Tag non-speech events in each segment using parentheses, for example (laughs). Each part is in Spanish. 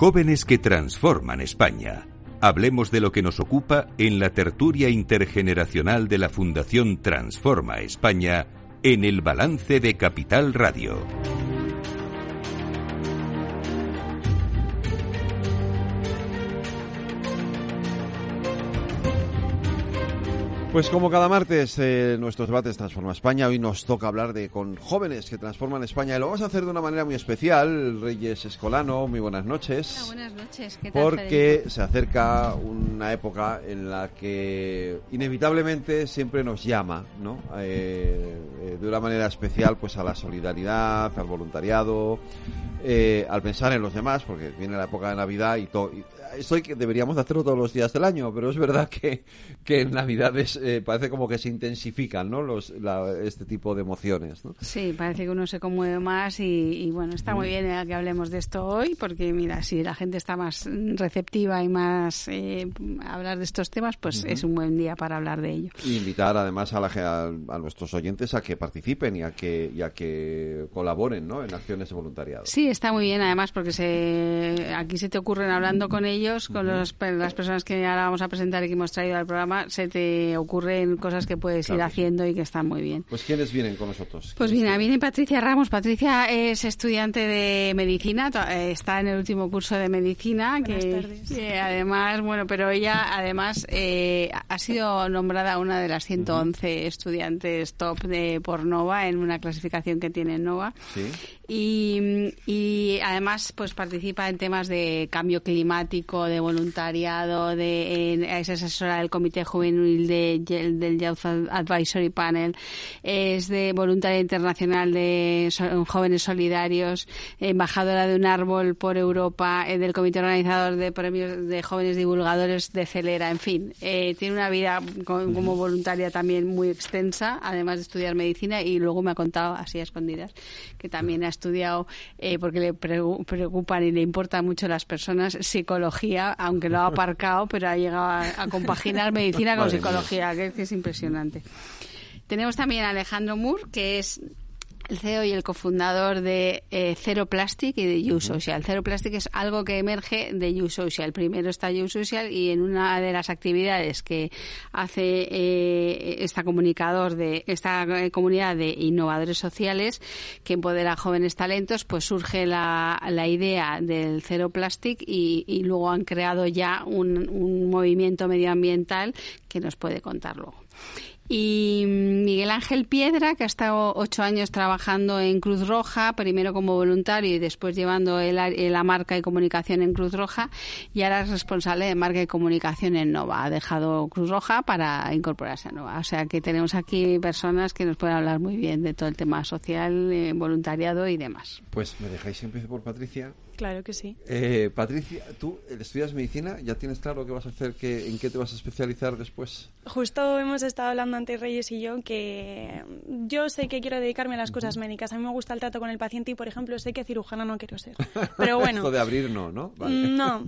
Jóvenes que transforman España. Hablemos de lo que nos ocupa en la tertulia intergeneracional de la Fundación Transforma España en el balance de Capital Radio. Pues como cada martes eh, nuestros debates Transforma España, hoy nos toca hablar de con jóvenes que transforman España y lo vamos a hacer de una manera muy especial. Reyes Escolano, muy buenas noches. Hola, buenas noches. ¿Qué tal, Porque Federico? se acerca una época en la que inevitablemente siempre nos llama, ¿no? Eh, eh, de una manera especial, pues a la solidaridad, al voluntariado, eh, al pensar en los demás, porque viene la época de Navidad y todo. Hay que deberíamos de hacerlo todos los días del año, pero es verdad que, que en Navidades eh, parece como que se intensifican, ¿no? Los, la- este tipo de emociones, ¿no? Sí, parece que uno se conmueve más y, y, bueno, está muy bien eh, que hablemos de esto hoy porque mira, si la gente está más receptiva y más eh, a hablar de estos temas, pues es un buen día para hablar de ello. Y invitar además a, la ge- a, a nuestros oyentes a que participen y a que, y a que colaboren, ¿no? En acciones de voluntariado. Sí, está muy bien además porque se, aquí se te ocurren hablando con ellos, con los, las personas que ahora vamos a presentar y que hemos traído al programa, se te ocurren cosas que puedes ir haciendo y que están muy bien. Pues ¿quiénes vienen con nosotros? Pues ¿Quiénes mira, viene Patricia Ramos. Patricia es estudiante de medicina, eh, está en el último curso de medicina. Buenas que, tardes. que además, bueno, pero ella además eh, ha sido nombrada una de las 111 estudiantes top de por Nova en una clasificación que tiene Nova. Sí. Y, y además pues participa en temas de cambio climático, de voluntariado, de es asesora del Comité Juvenil de, del Youth Advisory Panel, es de voluntaria internacional de so- jóvenes solidarios, embajadora de un árbol por Europa, eh, del Comité Organizador de Premios de Jóvenes Divulgadores de Celera, en fin, eh, tiene una vida co- como voluntaria también muy extensa, además de estudiar medicina y luego me ha contado así a escondidas que también ha estudiado eh, porque le preocupan y le importan mucho las personas psicología, aunque lo ha aparcado, pero ha llegado a, a compaginar (laughs) medicina con Madre psicología, que, que es impresionante. Tenemos también a Alejandro Moore, que es el CEO y el cofundador de eh, Zero Plastic y de You Social. Zero Plastic es algo que emerge de You Social. Primero está You Social y en una de las actividades que hace eh, esta comunicador de esta eh, comunidad de innovadores sociales que empodera a jóvenes talentos, pues surge la, la idea del Zero Plastic y, y luego han creado ya un, un movimiento medioambiental que nos puede contar luego. Y Miguel Ángel Piedra, que ha estado ocho años trabajando en Cruz Roja, primero como voluntario y después llevando el la marca y comunicación en Cruz Roja, y ahora es responsable de marca y comunicación en Nova. Ha dejado Cruz Roja para incorporarse a Nova. O sea que tenemos aquí personas que nos pueden hablar muy bien de todo el tema social, eh, voluntariado y demás. Pues me dejáis empiece por Patricia. Claro que sí. Eh, Patricia, tú estudias medicina, ¿ya tienes claro qué vas a hacer, qué, en qué te vas a especializar después? Justo hemos estado hablando antes Reyes y yo que yo sé que quiero dedicarme a las cosas médicas. A mí me gusta el trato con el paciente y, por ejemplo, sé que cirujana no quiero ser. (laughs) Pero bueno, Esto de abrir no, ¿no? Vale. mm, no,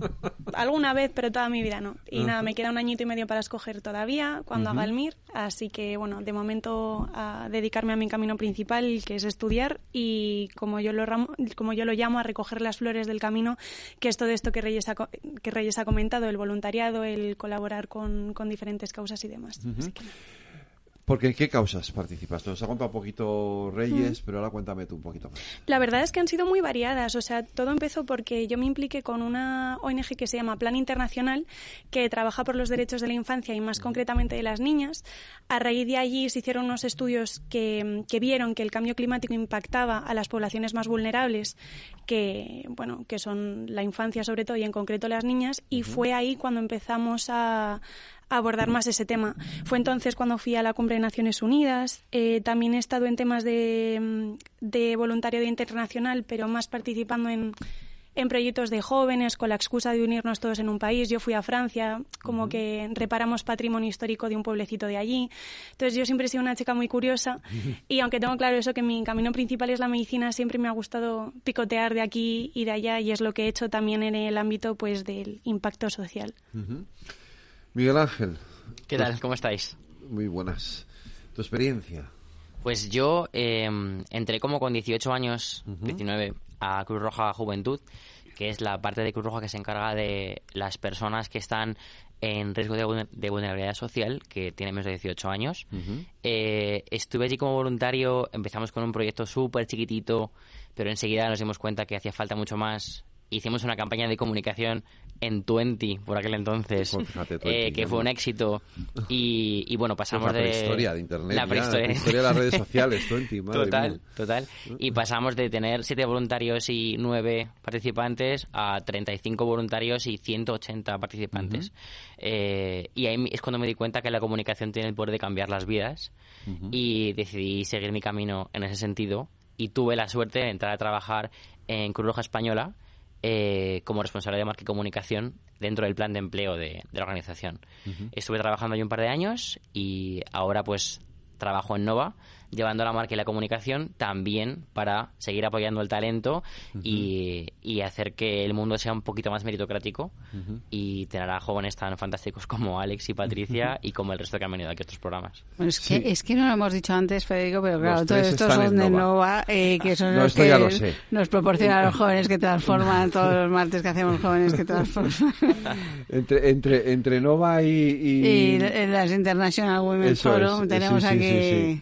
alguna vez, pero toda mi vida no. Y nada, me queda un añito y medio para escoger todavía cuando haga el MIR. Así que, bueno, de momento a dedicarme a mi camino principal, que es estudiar y, como yo lo, como yo lo llamo, a recoger las flores del camino, que es todo esto que Reyes ha, que Reyes ha comentado, el voluntariado, el colaborar con, con diferentes causas y demás. Así que- Porque ¿en qué causas participas? Nos ha contado un poquito Reyes, pero ahora cuéntame tú un poquito más. La verdad es que han sido muy variadas. O sea, todo empezó porque yo me impliqué con una ONG que se llama Plan Internacional, que trabaja por los derechos de la infancia y más concretamente de las niñas. A raíz de allí se hicieron unos estudios que, que vieron que el cambio climático impactaba a las poblaciones más vulnerables, que, bueno, que son la infancia sobre todo y en concreto las niñas. Y fue ahí cuando empezamos a a abordar más ese tema. Fue entonces cuando fui a la cumbre de Naciones Unidas. Eh, también he estado en temas de, mm, de voluntariado internacional, pero más participando en, en proyectos de jóvenes con la excusa de unirnos todos en un país. Yo fui a Francia, como que reparamos patrimonio histórico de un pueblecito de allí. Entonces yo siempre he sido una chica muy curiosa y aunque tengo claro eso que mi camino principal es la medicina, siempre me ha gustado picotear de aquí y de allá y es lo que he hecho también en el ámbito pues del impacto social. Miguel Ángel. ¿Qué tal? ¿Cómo estáis? Muy buenas. ¿Tu experiencia? Pues yo eh, entré como con 18 años, 19, a Cruz Roja Juventud que es la parte de Cruz Roja que se encarga de las personas que están en riesgo de, de vulnerabilidad social, que tienen menos de 18 años. Eh, estuve allí como voluntario, empezamos con un proyecto súper chiquitito, pero enseguida nos dimos cuenta que hacía falta mucho más. Hicimos una campaña de comunicación en Twenty por aquel entonces, Pues fíjate, eh, 20, que ¿no? fue un éxito. Y, y bueno, pasamos la de... prehistoria de internet. La prehistoria. prehistoria de las redes (laughs) sociales, 20, madre Total, mía. total. Y pasamos de tener siete voluntarios y nueve participantes a 35 voluntarios y 180 participantes. Eh, y ahí es cuando me di cuenta que la comunicación tiene el poder de cambiar las vidas y decidí seguir mi camino en ese sentido y tuve la suerte de entrar a trabajar en Cruz Roja Española eh, como responsable de marca y comunicación dentro del plan de empleo de, de la organización. Estuve trabajando allí un par de años y ahora pues trabajo en Nova llevando la marca y la comunicación también para seguir apoyando el talento y, y hacer que el mundo sea un poquito más meritocrático y tener a jóvenes tan fantásticos como Alex y Patricia y como el resto que han venido aquí a otros programas. Bueno, es, que, Sí. es que no lo hemos dicho antes, Federico, pero claro, Los todos estos son de Nova. Nova, eh, que son No, los que lo nos proporcionan a los jóvenes que transforman todos los martes que hacemos jóvenes que transforman. Entre, entre, entre Nova y... y- y las International Women's Forum es, tenemos sí, sí, aquí... sí, sí.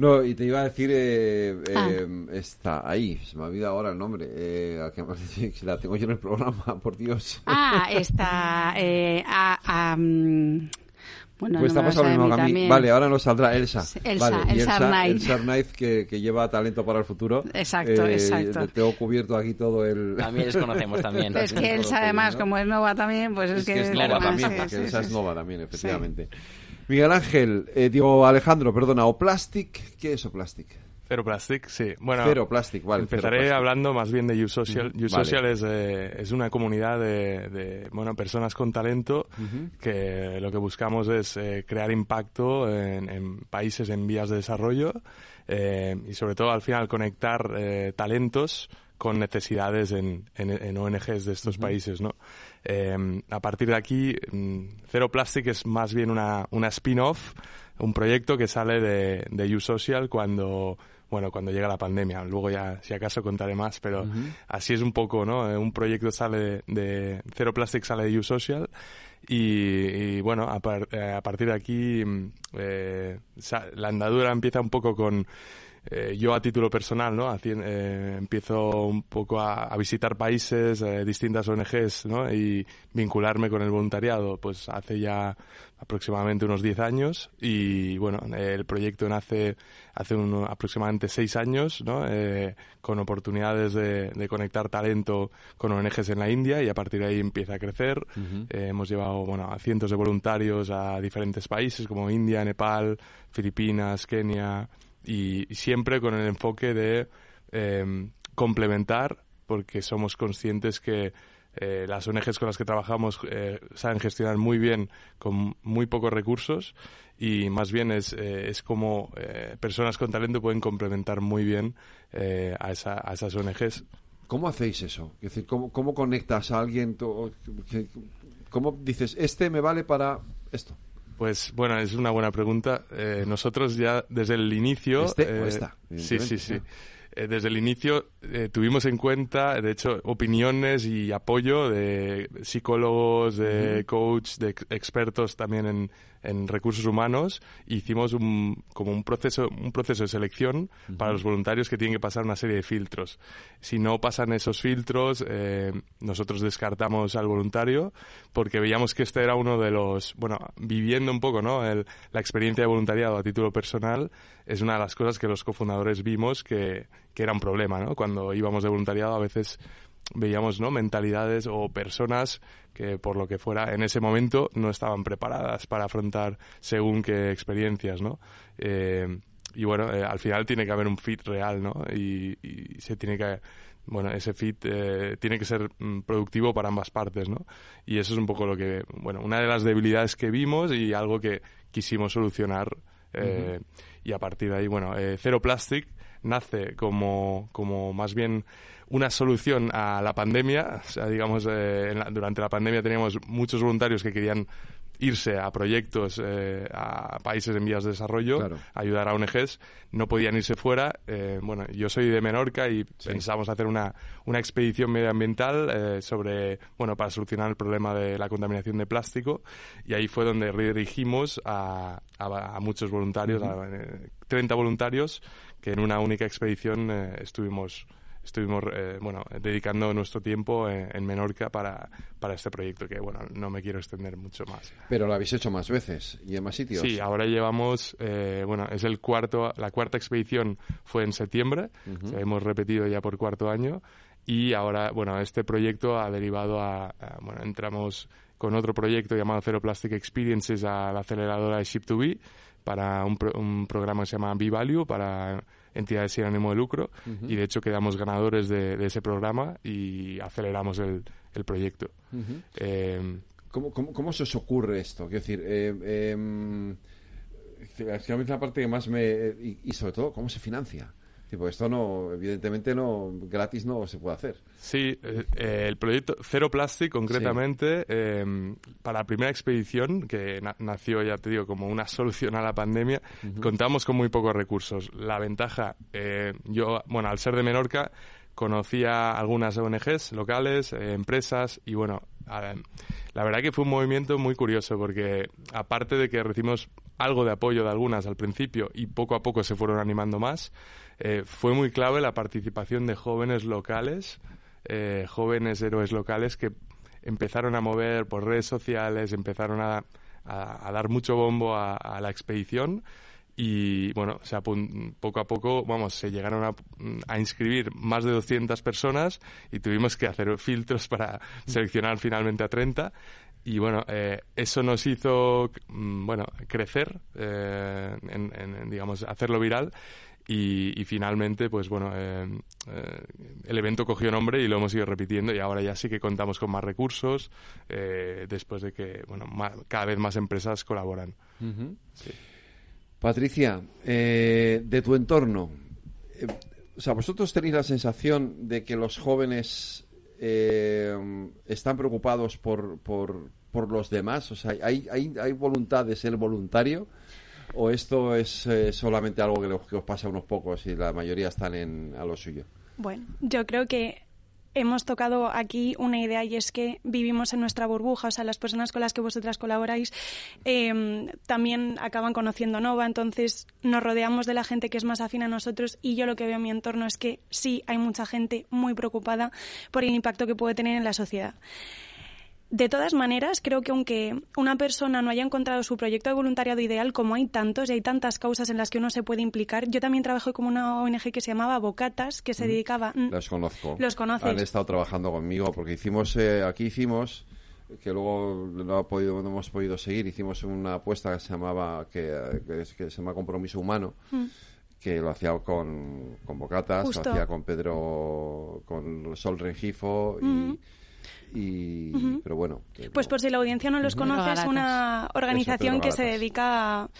No, y te iba a decir, eh, Ah. eh, está ahí, se me ha olvidado ahora el nombre, eh, (laughs) que la tengo yo en el programa, (laughs) por Dios. Ah, está... Eh, a, a, bueno, Pues no estamos hablando a mí. Vale, ahora nos saldrá Elsa. Elsa, vale, Elsa Elsa, Arnaiz. Elsa Arnaiz, que, que lleva talento para el futuro. Exacto, Eh, exacto. Te tengo cubierto aquí todo el... También les conocemos también. (laughs) Es que Elsa, además, como es Nova también, pues es, Es que es Claro, Nova más, también, sí, porque sí, Elsa sí, es Nova también, efectivamente. Miguel Ángel, eh, digo Alejandro, perdona, o Plastic, ¿qué es o Plastic? Cero Plastic, sí. Bueno, Cero Plastic, vale. Empezaré Plastic. hablando más bien de YouSocial. Ujú, YouSocial vale. es, eh, es una comunidad de, de, bueno, personas con talento que lo que buscamos es eh, crear impacto en, en países en vías de desarrollo eh, y sobre todo al final conectar talentos con necesidades en, en, en ONGs de estos países, ¿no? Eh, a partir de aquí, mm, Cero Plastic es más bien una, una spin-off, un proyecto que sale de, de YouSocial cuando, bueno, cuando llega la pandemia. Luego ya, si acaso, contaré más, pero así es un poco, ¿no? Eh, Un proyecto sale de, de Cero Plastic sale de YouSocial y, y, bueno, a, par- eh, a partir de aquí mm, eh, la andadura empieza un poco con eh, yo a título personal, ¿no? Eh, empiezo un poco a, a visitar países, eh, distintas ONGs, ¿no? Y vincularme con el voluntariado, pues hace ya aproximadamente unos 10 años y bueno, el proyecto nace hace uno- aproximadamente 6 años, ¿no? Eh, con oportunidades de, de conectar talento con ONGs en la India y a partir de ahí empieza a crecer. Eh, hemos llevado, bueno, a cientos de voluntarios a diferentes países como India, Nepal, Filipinas, Kenia, y, y siempre con el enfoque de eh, complementar, porque somos conscientes que eh, las ONGs con las que trabajamos eh, saben gestionar muy bien con muy pocos recursos y más bien es, eh, es como eh, personas con talento pueden complementar muy bien eh, a, esa- a esas ONGs. ¿Cómo hacéis eso? Es decir, ¿cómo, cómo conectas a alguien? ¿Cómo dices, este me vale para esto? Pues bueno, es una buena pregunta. Eh, nosotros ya desde el inicio... ¿Este o esta? Sí, sí, sí. Eh, desde el inicio eh, tuvimos en cuenta, de hecho, opiniones y apoyo de psicólogos, de coach, de ex- expertos también en, en recursos humanos. Hicimos un, como un proceso, un proceso de selección para los voluntarios que tienen que pasar una serie de filtros. Si no pasan esos filtros, eh, nosotros descartamos al voluntario porque veíamos que este era uno de los, bueno, viviendo un poco, ¿no? El- la experiencia de voluntariado a título personal es una de las cosas que los cofundadores vimos que, que era un problema, ¿no? Cuando íbamos de voluntariado a veces veíamos no mentalidades o personas que por lo que fuera en ese momento no estaban preparadas para afrontar según qué experiencias no Eh, y bueno eh, al final tiene que haber un fit real no y, y se tiene que bueno ese fit eh, tiene que ser mm, productivo para ambas partes no y eso es un poco lo que bueno una de las debilidades que vimos y algo que quisimos solucionar eh, y a partir de ahí bueno eh, Zero Plastic nace como, como más bien una solución a la pandemia. O sea, digamos, eh, en la- durante la pandemia teníamos muchos voluntarios que querían irse a proyectos eh, a países en vías de desarrollo, ayudar a ONGs, no podían irse fuera. Eh, bueno, yo soy de Menorca y pensamos hacer una, una expedición medioambiental eh, sobre, bueno, para solucionar el problema de la contaminación de plástico. Y ahí fue donde redirigimos a, a, muchos voluntarios, a 30 voluntarios que en una única expedición estuvimos estuvimos eh, bueno dedicando nuestro tiempo en, Menorca para, para, este proyecto que bueno no me quiero extender mucho más. Pero lo habéis hecho más veces y en más sitios. Sí ahora llevamos eh, bueno es el cuarto la cuarta expedición fue en septiembre. Hemos repetido ya por cuarto año. Y ahora bueno este proyecto ha derivado a, bueno entramos con otro proyecto llamado Zero Plastic Experiences a la aceleradora de Ship2B para un, un programa que se llama B-Value para entidades sin ánimo de lucro y de hecho quedamos ganadores de, ese programa y aceleramos el, el proyecto. Eh, ¿Cómo, cómo, se os ocurre esto? Quiero decir, eh, eh, la parte que más me... y sobre todo, ¿cómo se financia? Tipo, esto no, evidentemente no, gratis no se puede hacer. Sí, eh, eh, el proyecto Cero Plastic, concretamente, em, para la primera expedición, que nació, ya te digo, como una (laughs) solución a la pandemia, contamos con muy pocos recursos. La ventaja, eh, yo, bueno, al ser de Menorca, conocía algunas ONGs locales, empresas, y bueno, la verdad que fue un movimiento muy curioso, porque aparte de que recibimos algo de apoyo de algunas al principio y poco a poco se fueron animando más, eh, fue muy clave la participación de jóvenes locales, eh, jóvenes héroes locales que empezaron a mover por redes sociales, empezaron a, dar mucho bombo a, la expedición y bueno, se poco a poco, vamos, se llegaron a, inscribir más de 200 personas y tuvimos que hacer filtros para seleccionar finalmente a 30 y bueno, eh, eso nos hizo, mm, bueno, crecer, en, digamos, hacerlo viral y, finalmente, pues bueno, eh, eh, el evento cogió nombre y lo hemos ido repitiendo y ahora ya sí que contamos con más recursos eh, después de que, bueno, cada vez más empresas colaboran. Patricia, de tu entorno, o sea, ¿vosotros tenéis la sensación de que los jóvenes están preocupados por, por, por los demás? O sea, ¿hay, hay, hay voluntad de ser voluntario? ¿O esto es eh, solamente algo que, os pasa a unos pocos y la mayoría están en, a lo suyo? Bueno, yo creo que hemos tocado aquí una idea y es que vivimos en nuestra burbuja, o sea, las personas con las que vosotras colaboráis em, también acaban conociendo Nova, entonces nos rodeamos de la gente que es más afín a nosotros y yo lo que veo en mi entorno es que sí hay mucha gente muy preocupada por el impacto que puede tener en la sociedad. De todas maneras, creo que aunque una persona no haya encontrado su proyecto de voluntariado ideal, como hay tantos y hay tantas causas en las que uno se puede implicar, yo también trabajo como una ONG que se llamaba Bocatas, que se dedicaba... Mm, los conozco. Los conoces. Han estado trabajando conmigo porque hicimos, eh, aquí hicimos, que luego no, ha podido, no hemos podido seguir, hicimos una apuesta que se llamaba, que, que, se llama Compromiso Humano. Mm. que lo hacía con, con Bocatas, lo hacía con Pedro, con Sol Rengifo y. Y, Pero bueno. Pues por si la audiencia no los conoce, es una organización que se dedica a,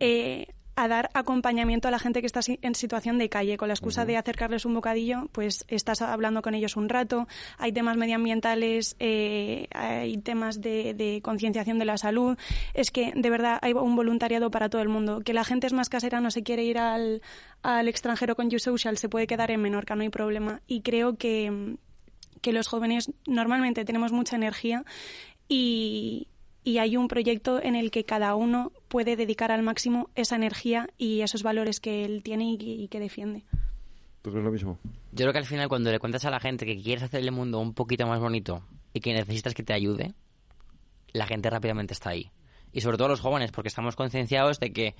eh, a dar acompañamiento a la gente que está en situación de calle. Con la excusa de acercarles un bocadillo, pues estás hablando con ellos un rato. Hay temas medioambientales, eh, hay temas de, de concienciación de la salud. Es que, de verdad, hay un voluntariado para todo el mundo. Que la gente es más casera, no se quiere ir al, al extranjero con YouSocial, se puede quedar en Menorca, no hay problema. Y creo que que los jóvenes normalmente tenemos mucha energía y, hay un proyecto en el que cada uno puede dedicar al máximo esa energía y esos valores que él tiene y, que defiende. ¿Tú crees lo mismo? Yo creo que al final cuando le cuentas a la gente que quieres hacer el mundo un poquito más bonito y que necesitas que te ayude, la gente rápidamente está ahí. Y sobre todo los jóvenes, porque estamos concienciados de que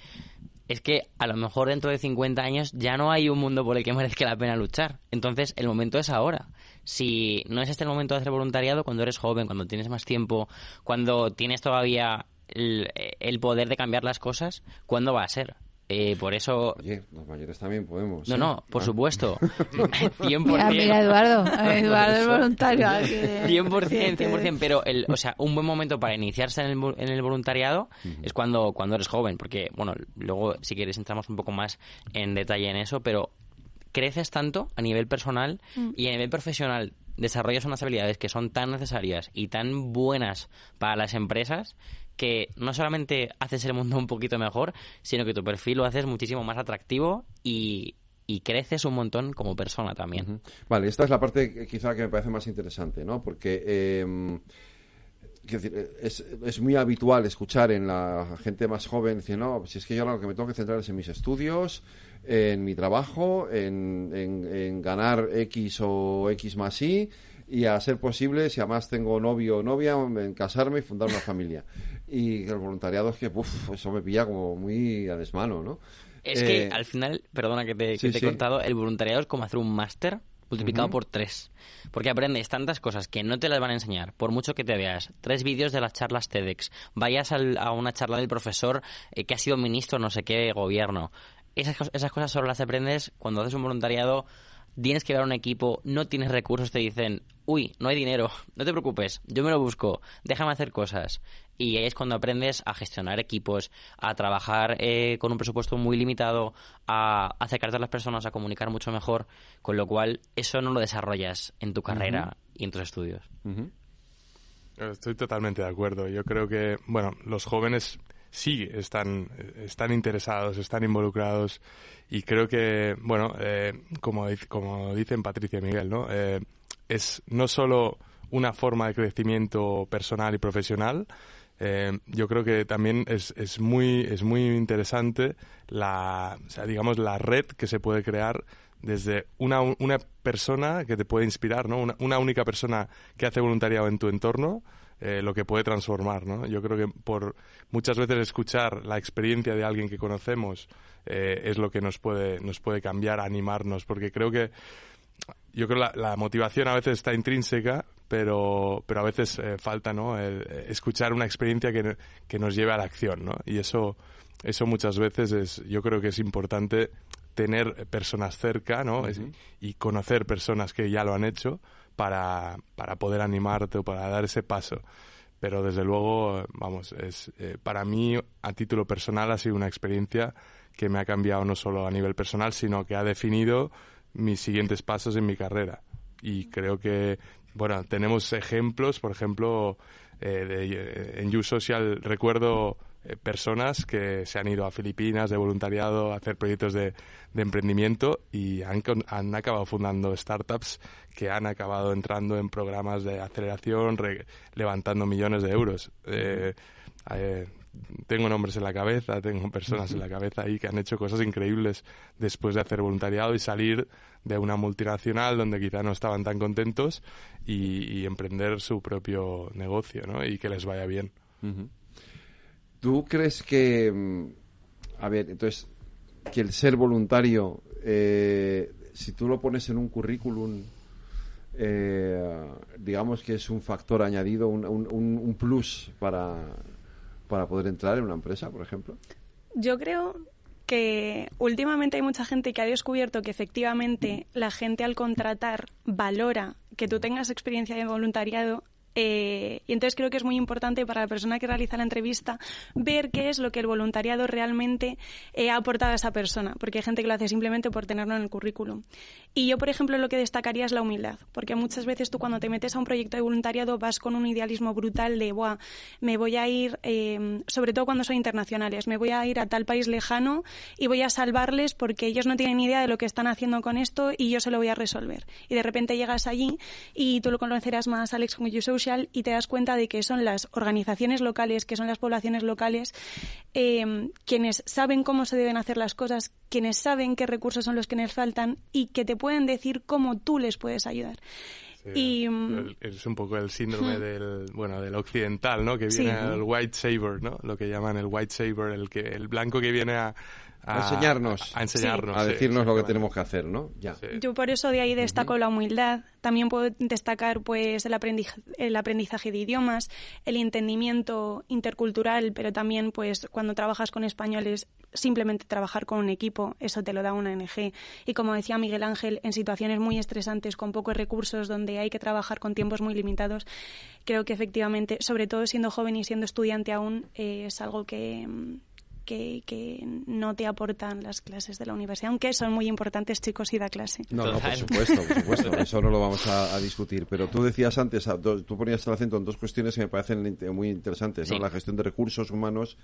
es que a lo mejor dentro de 50 años ya no hay un mundo por el que merezca la pena luchar. Entonces, el momento es ahora. Si no es este el momento de hacer voluntariado, cuando eres joven, cuando tienes más tiempo, cuando tienes todavía el, el poder de cambiar las cosas, ¿cuándo va a ser? Eh, por eso... Oye, los mayores también podemos. No, no, por ah. supuesto. (laughs) 100%. Mira, Eduardo. (laughs) Eduardo es voluntario. 100%, 100%. Pero, el, o sea, un buen momento para iniciarse en el, en el voluntariado es cuando, cuando eres joven. Porque, bueno, luego, si quieres, entramos un poco más en detalle en eso. Pero creces tanto a nivel personal mm. y a nivel profesional desarrollas unas habilidades que son tan necesarias y tan buenas para las empresas que no solamente haces el mundo un poquito mejor, sino que tu perfil lo haces muchísimo más atractivo y, creces un montón como persona también. Vale, esta es la parte quizá que me parece más interesante, ¿no? Porque es, es, muy habitual escuchar en la gente más joven decir, no, si es que yo lo que me tengo que centrar es en mis estudios, en mi trabajo, en, en, ganar X o X más Y, y a ser posible, si además tengo novio o novia, en casarme y fundar una familia. Y el voluntariado es que, uff, eso me pilla como muy a desmano, ¿no? Es que eh, al final, perdona que te, he contado, el voluntariado es como hacer un máster multiplicado por tres. Porque aprendes tantas cosas que no te las van a enseñar, por mucho que te veas. Tres vídeos de las charlas TEDx, vayas a una charla del profesor eh, que ha sido ministro no sé qué gobierno. Esas, esas cosas solo las aprendes cuando haces un voluntariado tienes que ver a un equipo, no tienes recursos, te dicen, uy, no hay dinero, no te preocupes, yo me lo busco, déjame hacer cosas. Y ahí es cuando aprendes a gestionar equipos, a trabajar eh, con un presupuesto muy limitado, a acercarte a las personas, a comunicar mucho mejor, con lo cual eso no lo desarrollas en tu carrera y en tus estudios. Estoy totalmente de acuerdo. Yo creo que, bueno, los jóvenes sí están, están interesados, están involucrados y creo que, bueno, eh, como, como dicen Patricia y Miguel, ¿no? Eh, es no solo una forma de crecimiento personal y profesional, eh, yo creo que también es, es, muy, es muy interesante la, sea, digamos, la red que se puede crear desde una, una persona que te puede inspirar, ¿no? Una, una única persona que hace voluntariado en tu entorno, eh, lo que puede transformar, ¿no? Yo creo que por muchas veces escuchar la experiencia de alguien que conocemos eh, es lo que nos puede, nos puede cambiar, animarnos, porque creo que yo creo que la, motivación a veces está intrínseca, pero, pero a veces eh, falta, ¿no? escuchar una experiencia que, que, nos lleve a la acción, ¿no? Y eso, eso muchas veces es, yo creo que es importante tener personas cerca, ¿no? y conocer personas que ya lo han hecho para, para poder animarte o para dar ese paso. Pero desde luego, vamos, es, eh, para mí, a título personal, ha sido una experiencia que me ha cambiado no solo a nivel personal, sino que ha definido mis siguientes pasos en mi carrera. Y creo que, bueno, tenemos ejemplos, por ejemplo, eh, eh, en YouSocial recuerdo eh, personas que se han ido a Filipinas de voluntariado a hacer proyectos de, emprendimiento y han, han, acabado fundando startups que han acabado entrando en programas de aceleración, levantando millones de euros. Eh, eh, tengo nombres en la cabeza, tengo personas en la cabeza ahí que han hecho cosas increíbles después de hacer voluntariado y salir de una multinacional donde quizá no estaban tan contentos y, emprender su propio negocio ¿no? y que les vaya bien. ¿Tú crees que, mm, a ver, entonces, que el ser voluntario, eh, si tú lo pones en un currículum, eh, digamos que es un factor añadido, un, plus para, para poder entrar en una empresa, por ejemplo? Yo creo que últimamente hay mucha gente que ha descubierto que efectivamente la gente al contratar valora que tú tengas experiencia de voluntariado eh, y entonces creo que es muy importante para la persona que realiza la entrevista ver qué es lo que el voluntariado realmente eh, ha aportado a esa persona, porque hay gente que lo hace simplemente por tenerlo en el currículum. Y yo, por ejemplo, lo que destacaría es la humildad, porque muchas veces tú cuando te metes a un proyecto de voluntariado vas con un idealismo brutal de, Buah, me voy a ir, eh, sobre todo cuando son internacionales, me voy a ir a tal país lejano y voy a salvarles porque ellos no tienen idea de lo que están haciendo con esto y yo se lo voy a resolver. Y de repente llegas allí y tú lo conocerás más, Alex, como You y te das cuenta de que son las organizaciones locales, que son las poblaciones locales, eh, quienes saben cómo se deben hacer las cosas, quienes saben qué recursos son los que les faltan y que te pueden decir cómo tú les puedes ayudar. y es un poco el síndrome del bueno del occidental no que viene el white saber no lo que llaman el white saber el que el blanco que viene a, a, enseñarnos. A, enseñarnos. A decirnos lo que tenemos que hacer, ¿no? Ya. Yo por eso de ahí destaco la humildad. También puedo destacar pues el aprendizaje, el aprendizaje de idiomas, el entendimiento intercultural, pero también pues cuando trabajas con españoles, simplemente trabajar con un equipo, eso te lo da una ONG. Y como decía Miguel Ángel, en situaciones muy estresantes, con pocos recursos, donde hay que trabajar con tiempos muy limitados, creo que efectivamente, sobre todo siendo joven y siendo estudiante aún, eh, es algo que que, que no te aportan las clases de la universidad, aunque son muy importantes chicos y da clase. No, no, por supuesto, por supuesto, (laughs) eso no lo vamos a, discutir. Pero tú decías antes, tú ponías el acento en dos cuestiones que me parecen muy interesantes, la gestión de recursos humanos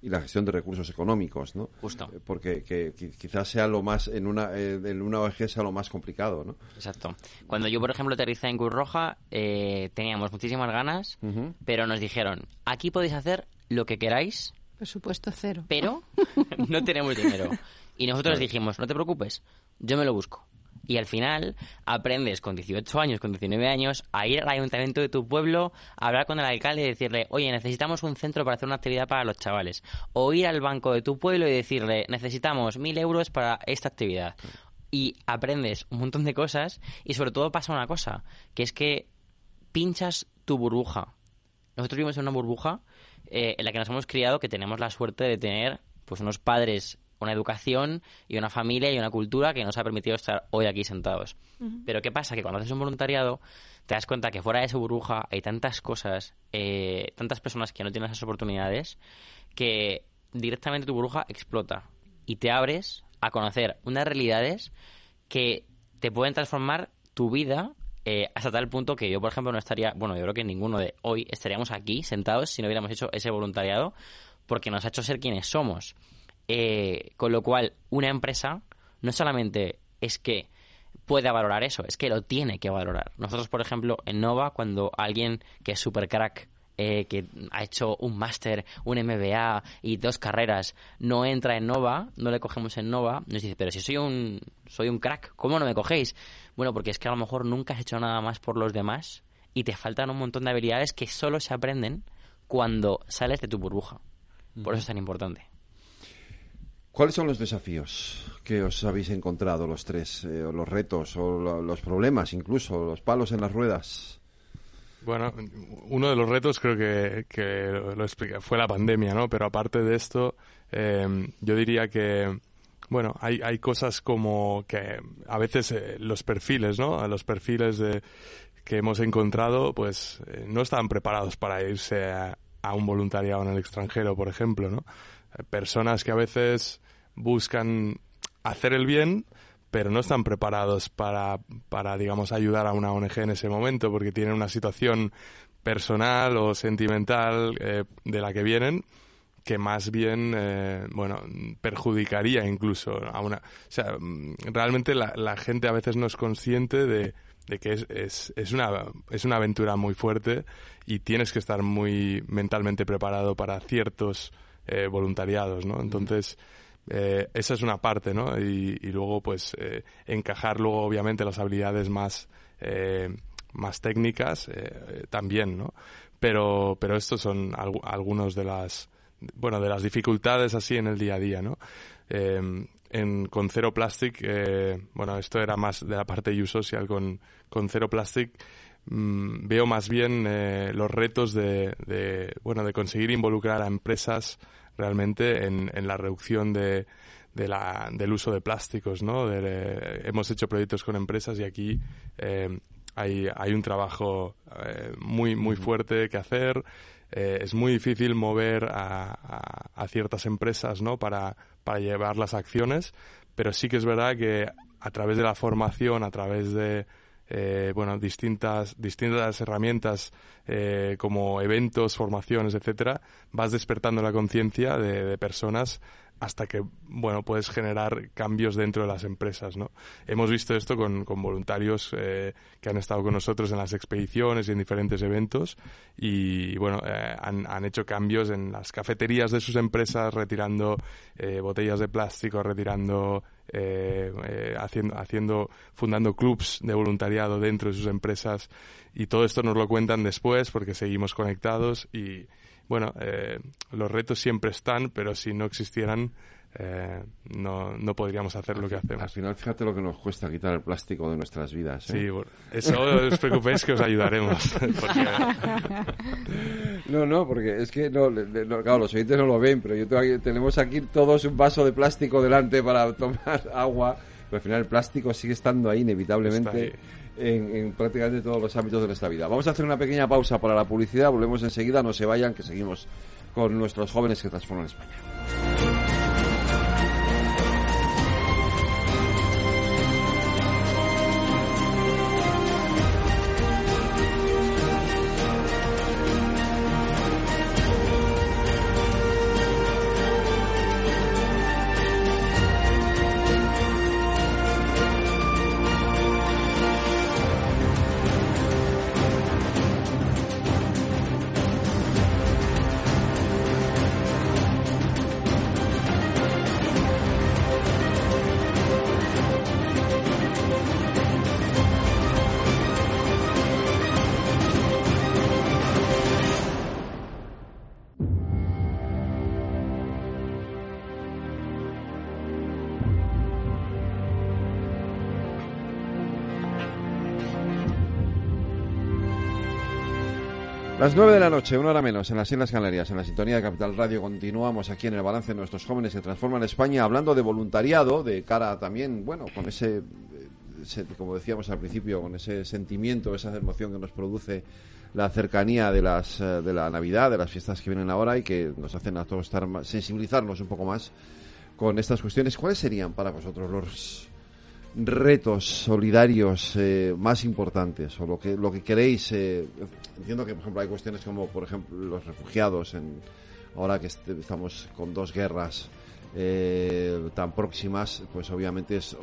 y la gestión de recursos económicos, ¿no? Justo. Eh, porque que, quizás sea lo más, en una, eh, en una ONG sea lo más complicado, ¿no? Exacto. Cuando yo, por ejemplo, aterricé en Cruz Roja, eh, teníamos muchísimas ganas, pero nos dijeron, aquí podéis hacer lo que queráis. Presupuesto cero. Pero (laughs) no tenemos dinero. Y nosotros dijimos, no te preocupes, yo me lo busco. Y al final aprendes con 18 años, con 19 años, a ir al ayuntamiento de tu pueblo, a hablar con el alcalde y decirle, oye, necesitamos un centro para hacer una actividad para los chavales. O ir al banco de tu pueblo y decirle, necesitamos mil euros para esta actividad. Y aprendes un montón de cosas y sobre todo pasa una cosa, que es que pinchas tu burbuja. Nosotros vivimos en una burbuja eh, en la que nos hemos criado, que tenemos la suerte de tener pues unos padres una educación y una familia y una cultura que nos ha permitido estar hoy aquí sentados. Pero ¿qué pasa? Que cuando haces un voluntariado te das cuenta que fuera de esa burbuja hay tantas cosas, eh, tantas personas que no tienen esas oportunidades, que directamente tu burbuja explota y te abres a conocer unas realidades que te pueden transformar tu vida eh, hasta tal punto que yo, por ejemplo, no estaría, bueno, yo creo que ninguno de hoy estaríamos aquí sentados si no hubiéramos hecho ese voluntariado porque nos ha hecho ser quienes somos. Eh, con lo cual, una empresa no solamente es que pueda valorar eso, es que lo tiene que valorar. Nosotros, por ejemplo, en Nova, cuando alguien que es super crack, eh, que ha hecho un máster, un MBA y dos carreras, no entra en Nova, no le cogemos en Nova, nos dice, pero si soy un, soy un crack, ¿cómo no me cogéis? Bueno, porque es que a lo mejor nunca has hecho nada más por los demás y te faltan un montón de habilidades que solo se aprenden cuando sales de tu burbuja. Por eso es tan importante. ¿Cuáles son los desafíos que os habéis encontrado los tres, eh, los retos, o los problemas incluso, los palos en las ruedas? Bueno, uno de los retos creo que, lo explica, fue la pandemia, ¿no? Pero aparte de esto, em, yo diría que, bueno, hay, hay cosas como que a veces eh, los perfiles, ¿no? Los perfiles de, que hemos encontrado, pues eh, no están preparados para irse a, a, un voluntariado en el extranjero, por ejemplo, ¿no? Personas que a veces buscan hacer el bien, pero no están preparados para, para, digamos, ayudar a una ONG en ese momento, porque tienen una situación personal o sentimental eh, de la que vienen que más bien, eh, bueno, perjudicaría incluso a una... O sea, mm, realmente la, la gente a veces no es consciente de, de que es, es, es, una, es una aventura muy fuerte y tienes que estar muy mentalmente preparado para ciertos eh, voluntariados, ¿no? Entonces... Eh, esa es una parte, ¿no? Y, luego, pues, eh, encajar luego, obviamente, las habilidades más, eh, más técnicas también, ¿no? Pero, pero estos son algunos de las, bueno, de las dificultades así en el día a día, ¿no? en, con Zero Plastic, bueno, esto era más de la parte You Social, con, con Zero Plastic mm, veo más bien los retos de, de, bueno, de conseguir involucrar a empresas realmente en, en la reducción de, de la, del uso de plásticos, ¿no? hemos hecho proyectos con empresas y aquí eh, hay, hay un trabajo eh, muy, muy fuerte que hacer. Eh, es muy difícil mover a, a, a, ciertas empresas, ¿no? Para, para llevar las acciones, pero sí que es verdad que a través de la formación, a través de eh, bueno, distintas, distintas herramientas eh, como eventos, formaciones, etcétera, vas despertando la conciencia de, de, personas hasta que, bueno, puedes generar cambios dentro de las empresas, ¿no? Hemos visto esto con, voluntarios eh, que han estado con nosotros en las expediciones y en diferentes eventos y, bueno, eh, han, han, hecho cambios en las cafeterías de sus empresas, retirando eh, botellas de plástico, retirando, eh, eh, haciendo, haciendo, fundando clubs de voluntariado dentro de sus empresas y todo esto nos lo cuentan después porque seguimos conectados y, bueno, eh, los retos siempre están, pero si no existieran, eh, no, no podríamos hacer lo que hacemos. Al final, fíjate lo que nos cuesta quitar el plástico de nuestras vidas. ¿eh? Sí, eso no os preocupéis que os ayudaremos. (laughs) (laughs) No, no, porque es que, no, claro, los oyentes no lo ven, pero yo tenemos aquí todos un vaso de plástico delante para tomar (laughs) agua, pero al final el plástico sigue estando ahí inevitablemente en, prácticamente todos los ámbitos de nuestra vida. Vamos a hacer una pequeña pausa para la publicidad, volvemos enseguida, no se vayan, que seguimos con nuestros jóvenes que transforman España. Las nueve de la noche, una hora menos, en las Islas Canarias, en la sintonía de Capital Radio, continuamos aquí en el balance de nuestros jóvenes que transforman España, hablando de voluntariado, de cara también, bueno, con ese, como decíamos al principio, con ese sentimiento, esa emoción que nos produce la cercanía de las eh, de la Navidad, de las fiestas que vienen ahora y que nos hacen a todos estar sensibilizarnos un poco más con estas cuestiones. ¿Cuáles serían para vosotros los retos solidarios eh, más importantes o lo que lo que queréis eh, entiendo que por ejemplo hay cuestiones como por ejemplo los refugiados en ahora que estamos con dos guerras eh, tan próximas pues obviamente es,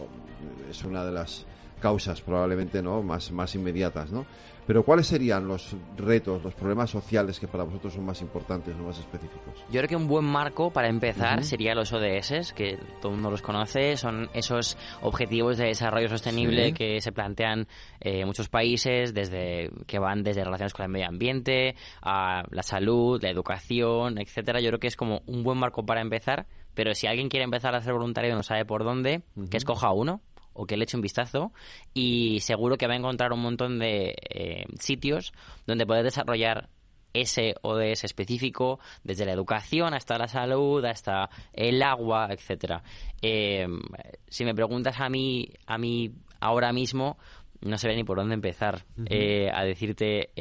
es una de las causas probablemente no más más inmediatas no pero ¿cuáles serían los retos, los problemas sociales que para vosotros son más importantes o más específicos? Yo creo que un buen marco para empezar sería los ODS, que todo el mundo los conoce, son esos objetivos de desarrollo sostenible que se plantean eh, muchos países, desde que van desde relaciones con el medio ambiente, a la salud, la educación, etcétera. Yo creo que es como un buen marco para empezar, pero si alguien quiere empezar a hacer voluntariado y no sabe por dónde, que escoja uno, o que le eche un vistazo y seguro que va a encontrar un montón de eh, sitios donde poder desarrollar ese ODS específico, desde la educación hasta la salud, hasta el agua, etcétera. Eh, si me preguntas a mí, a mí ahora mismo, no sé ni por dónde empezar eh, a decirte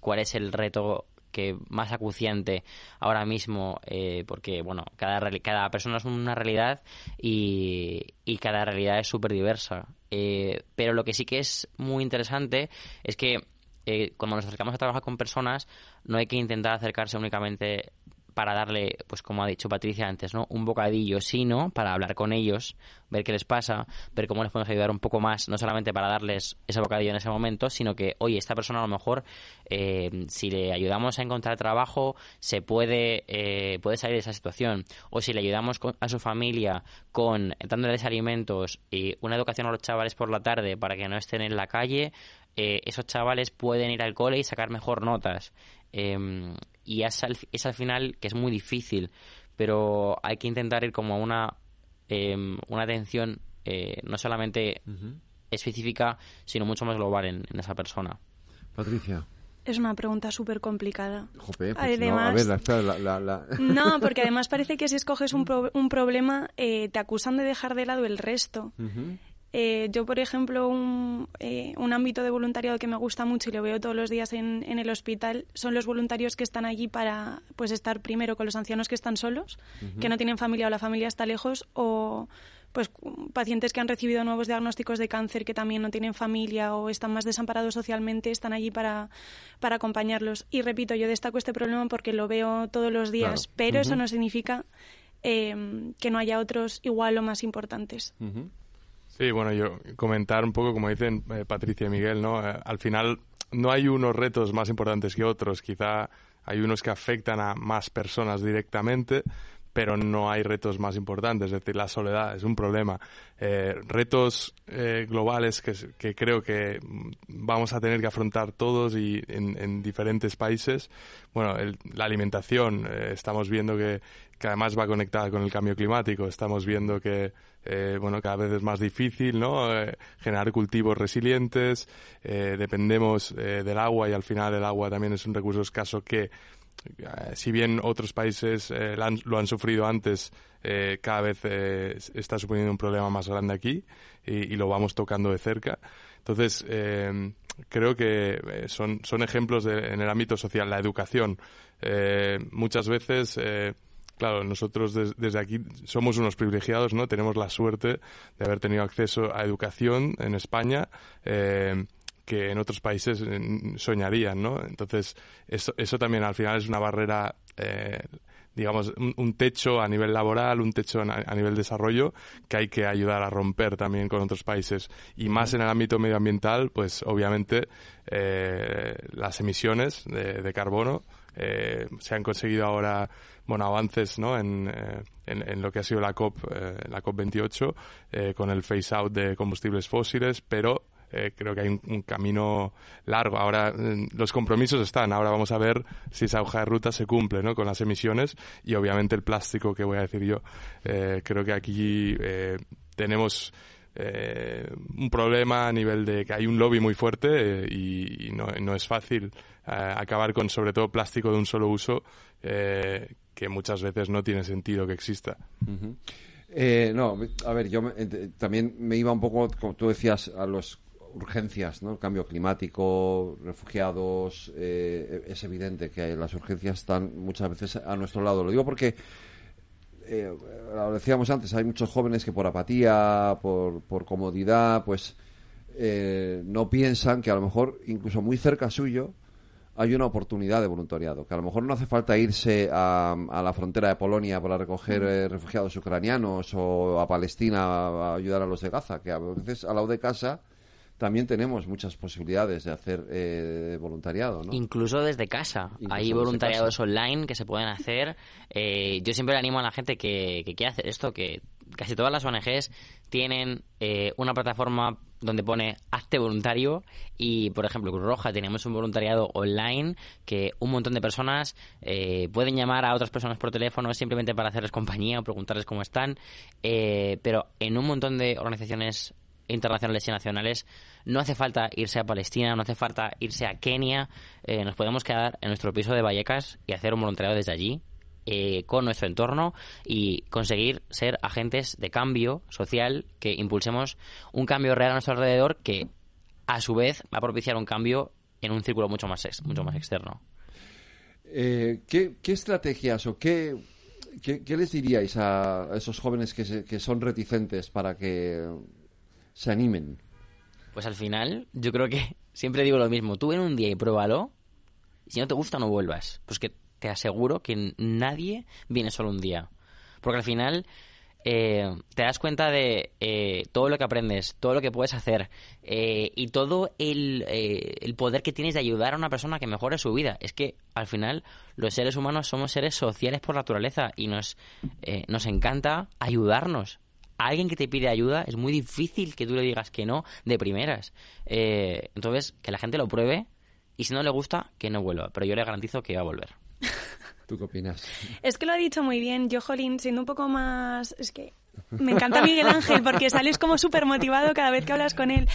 cuál es el reto que más acuciante ahora mismo, eh, porque bueno, cada, cada persona es una realidad y, y cada realidad es súper diversa. Eh, pero lo que sí que es muy interesante es que eh, cuando nos acercamos a trabajar con personas, no hay que intentar acercarse únicamente para darle, pues como ha dicho Patricia antes, ¿no? Un bocadillo, sino para hablar con ellos, ver qué les pasa, ver cómo les podemos ayudar un poco más, no solamente para darles ese bocadillo en ese momento, sino que, oye, esta persona a lo mejor, eh, si le ayudamos a encontrar trabajo, se puede, eh, puede salir de esa situación. O si le ayudamos a su familia con dándoles alimentos y una educación a los chavales por la tarde para que no estén en la calle, eh, esos chavales pueden ir al cole y sacar mejor notas. Em, y es al, es al final que es muy difícil, pero hay que intentar ir como a una, em, una atención eh, no solamente específica, sino mucho más global en, esa persona. Patricia. Es una pregunta súper complicada. Pues además, no, (laughs) porque además parece que si escoges un, un problema eh, te acusan de dejar de lado el resto. Eh, yo, por ejemplo, un, eh, un, ámbito de voluntariado que me gusta mucho y lo veo todos los días en, en, el hospital son los voluntarios que están allí para pues estar primero con los ancianos que están solos, que no tienen familia o la familia está lejos, o pues pacientes que han recibido nuevos diagnósticos de cáncer que también no tienen familia o están más desamparados socialmente, están allí para, para acompañarlos. Y repito, yo destaco este problema porque lo veo todos los días, pero eso no significa eh, que no haya otros igual o más importantes. Sí, bueno, yo comentar un poco, como dicen eh, Patricia y Miguel, ¿no? Eh, al final no hay unos retos más importantes que otros. Quizá hay unos que afectan a más personas directamente, pero no hay retos más importantes. Es decir, la soledad es un problema. Eh, retos globales que, creo que vamos a tener que afrontar todos y en, diferentes países. Bueno, la alimentación, estamos viendo que, que además va conectada con el cambio climático. Estamos viendo que eh, bueno, cada vez es más difícil, ¿no? Eh, generar cultivos resilientes, eh, dependemos del agua y al final el agua también es un recurso escaso que, si bien otros países lo han sufrido antes, cada vez está suponiendo un problema más grande aquí y, lo vamos tocando de cerca. Entonces, creo que son, son ejemplos en el ámbito social, la educación. muchas veces claro, nosotros desde aquí somos unos privilegiados, ¿no? Tenemos la suerte de haber tenido acceso a educación en España. Eh, que en otros países eh, soñarían, ¿no? Entonces, eso, eso también al final es una barrera, eh, digamos, un, techo a nivel laboral, un techo a, nivel desarrollo que hay que ayudar a romper también con otros países. Y más en el ámbito medioambiental, pues obviamente las emisiones de carbono se han conseguido ahora bueno, avances ¿no? en, eh, en, lo que ha sido la COP, eh, la COP 28, eh, con el phase out de combustibles fósiles, pero creo que hay un, camino largo. Ahora los compromisos están, ahora vamos a ver si esa hoja de ruta se cumple ¿no? con las emisiones y obviamente el plástico que voy a decir yo. creo que aquí tenemos eh, un problema a nivel de que hay un lobby muy fuerte eh, y, no, no, es fácil acabar con sobre todo plástico de un solo uso que muchas veces no tiene sentido que exista. no, a ver, yo también me iba un poco, como tú decías, a las urgencias, ¿no? El cambio climático, refugiados, es evidente que las urgencias están muchas veces a nuestro lado. Lo digo porque eh, lo decíamos antes, hay muchos jóvenes que por apatía, por, por comodidad, pues eh, no piensan que a lo mejor incluso muy cerca suyo hay una oportunidad de voluntariado, que a lo mejor no hace falta irse a, la frontera de Polonia para recoger eh, refugiados ucranianos o a Palestina a ayudar a los de Gaza, que a veces al lado de casa también tenemos muchas posibilidades de hacer eh, voluntariado. ¿no? Incluso desde casa. Hay voluntariados online que se pueden hacer. Eh, yo siempre animo a la gente que, que quiera hacer esto, que casi todas las ONGs tienen eh, una plataforma donde pone hazte voluntario y por ejemplo Cruz Roja tenemos un voluntariado online que un montón de personas pueden llamar a otras personas por teléfono simplemente para hacerles compañía o preguntarles cómo están pero en un montón de organizaciones internacionales y nacionales, no hace falta irse a Palestina, no hace falta irse a Kenia, eh, nos podemos quedar en nuestro piso de Vallecas y hacer un voluntariado desde allí, eh, con nuestro entorno y conseguir ser agentes de cambio social que impulsemos un cambio real a nuestro alrededor que a su vez va a propiciar un cambio en un círculo mucho más, mucho más externo. Eh, ¿qué, estrategias o qué, qué, les diríais a esos jóvenes que son reticentes para que se animen? Pues al final, yo creo que (laughs) siempre digo lo mismo. Tú ven un día y pruébalo. Y si no te gusta, no vuelvas. Pues que te aseguro que nadie viene solo un día. Porque al final eh, te das cuenta de eh, todo lo que aprendes, todo lo que puedes hacer eh, y todo el, el, poder que tienes de ayudar a una persona que mejore su vida. Es que al final los seres humanos somos seres sociales por naturaleza y nos, nos encanta ayudarnos alguien que te pide ayuda es muy difícil que tú le digas que no de primeras. Eh, entonces, que la gente lo pruebe y si no le gusta, que no vuelva. Pero yo le garantizo que va a volver. ¿Tú qué opinas? Es que lo ha dicho muy bien. Yo, Jolín, siendo un poco más... Es que me encanta Miguel Ángel porque sales como súper motivado cada vez que hablas con él.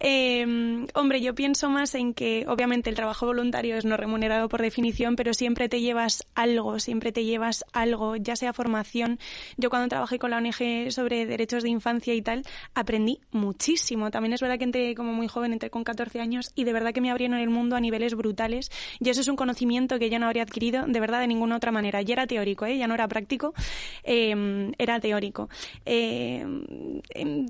Em, hombre, yo pienso más en que obviamente el trabajo voluntario es no remunerado por definición, pero siempre te llevas algo, siempre te llevas algo, ya sea formación. Yo cuando trabajé con la ONG sobre derechos de infancia y tal, aprendí muchísimo. También es verdad que entré como muy joven, entré con 14 años y de verdad que me abrieron el mundo a niveles brutales. Y eso es un conocimiento que yo no habría adquirido de verdad de ninguna otra manera. Ya era teórico, ¿eh? ya no era práctico, em, era teórico eh,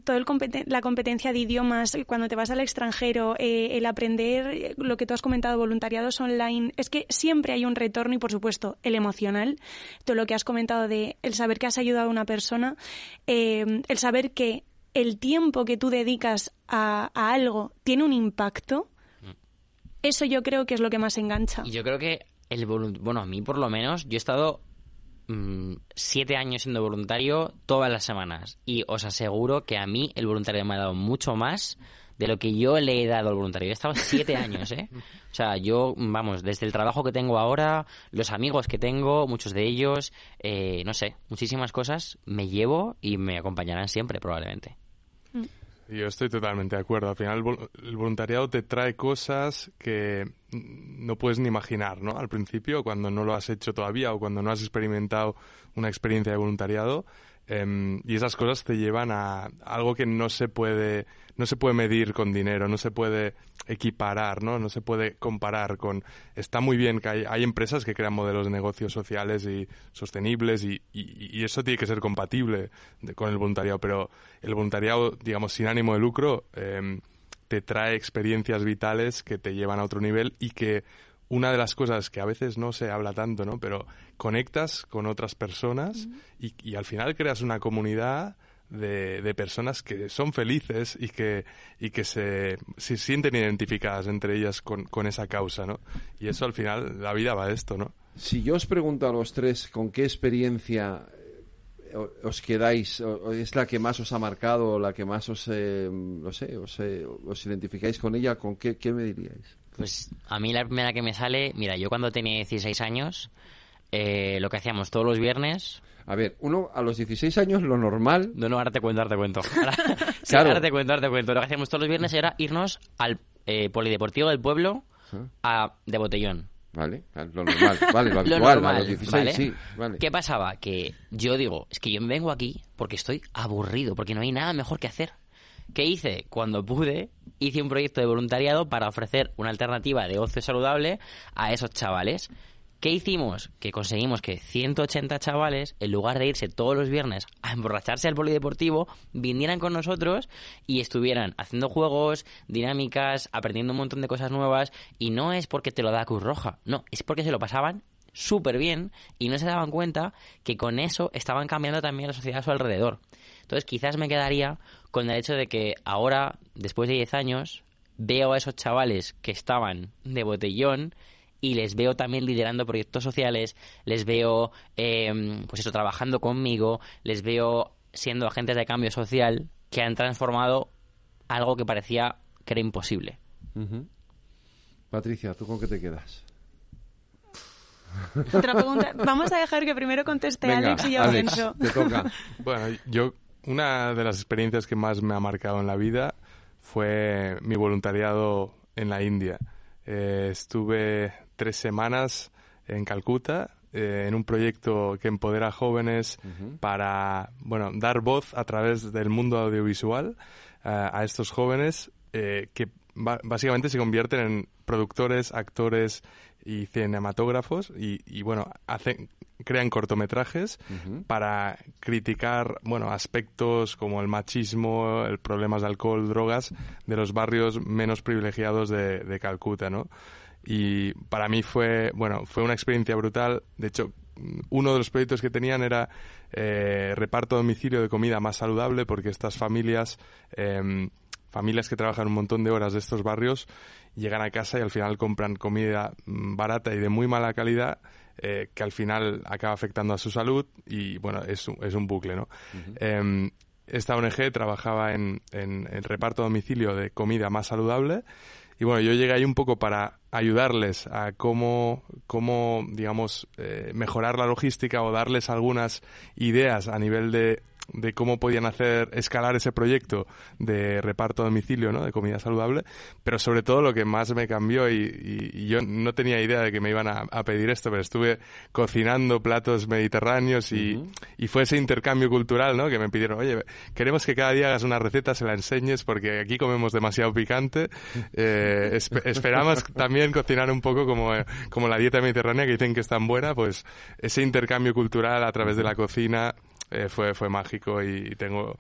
todo el la competencia de idiomas, cuando te vas al extranjero, eh, el aprender lo que tú has comentado, voluntariados online, es que siempre hay un retorno y, por supuesto, el emocional, todo lo que has comentado de el saber que has ayudado a una persona, eh, el saber que el tiempo que tú dedicas a, a algo tiene un impacto, eso yo creo que es lo que más engancha. Y yo creo que el bueno, a mí por lo menos, yo he estado Mm, siete años siendo voluntario todas las semanas y os aseguro que a mí el voluntario me ha dado mucho más de lo que yo le he dado al voluntario. He estado siete años, ¿eh? O sea, yo, vamos, desde el trabajo que tengo ahora, los amigos que tengo, muchos de ellos, eh, no sé, muchísimas cosas me llevo y me acompañarán siempre, probablemente. Yo estoy totalmente de acuerdo. Al final el voluntariado te trae cosas que no puedes ni imaginar, ¿no? Al principio, cuando no lo has hecho todavía o cuando no has experimentado una experiencia de voluntariado, Em, y esas cosas te llevan a algo que no se puede no se puede medir con dinero, no se puede equiparar, ¿no? No se puede comparar con... Está muy bien que hay, hay empresas que crean modelos de negocios sociales y sostenibles y, y, eso tiene que ser compatible con el voluntariado, pero el voluntariado, digamos, sin ánimo de lucro, em, te trae experiencias vitales que te llevan a otro nivel y que una de las cosas que a veces no se habla tanto, ¿no? Pero conectas con otras personas y, al final creas una comunidad de, de, personas que son felices y que, y que se, se sienten identificadas entre ellas con, con, esa causa, ¿no? Y eso al final, la vida va a esto, ¿no? Si yo os pregunto a los tres con qué experiencia eh, os quedáis, es la que más os ha marcado, la que más os, eh, no sé, os, eh, os identificáis con ella, ¿con qué, qué me diríais? Pues a mí la primera que me sale, mira, yo cuando tenía 16 años, eh, lo que hacíamos todos los viernes. A ver, uno a los 16 años lo normal... No, no, ahora te cuento, ahora te cuento. (laughs) Ahora, sí, Claro. ahora te cuento, ahora te cuento. Lo que hacíamos todos los viernes era irnos al eh, polideportivo del pueblo a, de botellón. Vale, lo normal, vale, lo (laughs) Lo habitual, normal, a los 16, ¿vale? sí, vale. ¿Qué pasaba? Que yo digo, es que yo me vengo aquí porque estoy aburrido, porque no hay nada mejor que hacer. ¿Qué hice? Cuando pude, hice un proyecto de voluntariado para ofrecer una alternativa de ocio saludable a esos chavales. ¿Qué hicimos? Que conseguimos que 180 chavales, en lugar de irse todos los viernes a emborracharse al polideportivo, vinieran con nosotros y estuvieran haciendo juegos, dinámicas, aprendiendo un montón de cosas nuevas. Y no es porque te lo da Cruz Roja, no, es porque se lo pasaban súper bien y no se daban cuenta que con eso estaban cambiando también la sociedad a su alrededor. Entonces quizás me quedaría con el hecho de que ahora, después de 10 años, veo a esos chavales que estaban de botellón y les veo también liderando proyectos sociales, les veo, eh, pues eso, trabajando conmigo, les veo siendo agentes de cambio social que han transformado algo que parecía que era imposible. Patricia, ¿tú con qué te quedas? (laughs) Otra pregunta. Vamos a dejar que primero conteste Venga, Alex y yo Alex, pienso. te toca. (laughs) Bueno, yo una de las experiencias que más me ha marcado en la vida fue mi voluntariado en la India. Eh, estuve tres semanas en Calcuta eh, en un proyecto que empodera a jóvenes para bueno dar voz a través del mundo audiovisual eh, a estos jóvenes eh, que básicamente se convierten en productores, actores y cinematógrafos y, y, bueno hacen crean cortometrajes para criticar bueno aspectos como el machismo, el problemas de alcohol, drogas de los barrios menos privilegiados de, de Calcuta, ¿no? Y para mí fue bueno fue una experiencia brutal. De hecho, uno de los proyectos que tenían era eh, reparto a domicilio de comida más saludable porque estas familias em, familias que trabajan un montón de horas de estos barrios llegan a casa y al final compran comida mm, barata y de muy mala calidad eh, que al final acaba afectando a su salud y bueno, es un, es un bucle, ¿no? Em, esta ONG trabajaba en, en el reparto a domicilio de comida más saludable y bueno, yo llegué ahí un poco para ayudarles a cómo, cómo digamos, eh, mejorar la logística o darles algunas ideas a nivel de, de cómo podían hacer escalar ese proyecto de reparto a domicilio, ¿no? De comida saludable. Pero sobre todo lo que más me cambió y, y- y yo no tenía idea de que me iban a, a pedir esto, pero estuve cocinando platos mediterráneos y, y fue ese intercambio cultural, ¿no? Que me pidieron, oye, queremos que cada día hagas una receta, se la enseñes porque aquí comemos demasiado picante. (laughs) Eh, espe- esperamos también cocinar un poco como, como la dieta mediterránea que dicen que es tan buena, pues ese intercambio cultural a través de la cocina eh, fue, fue mágico y tengo,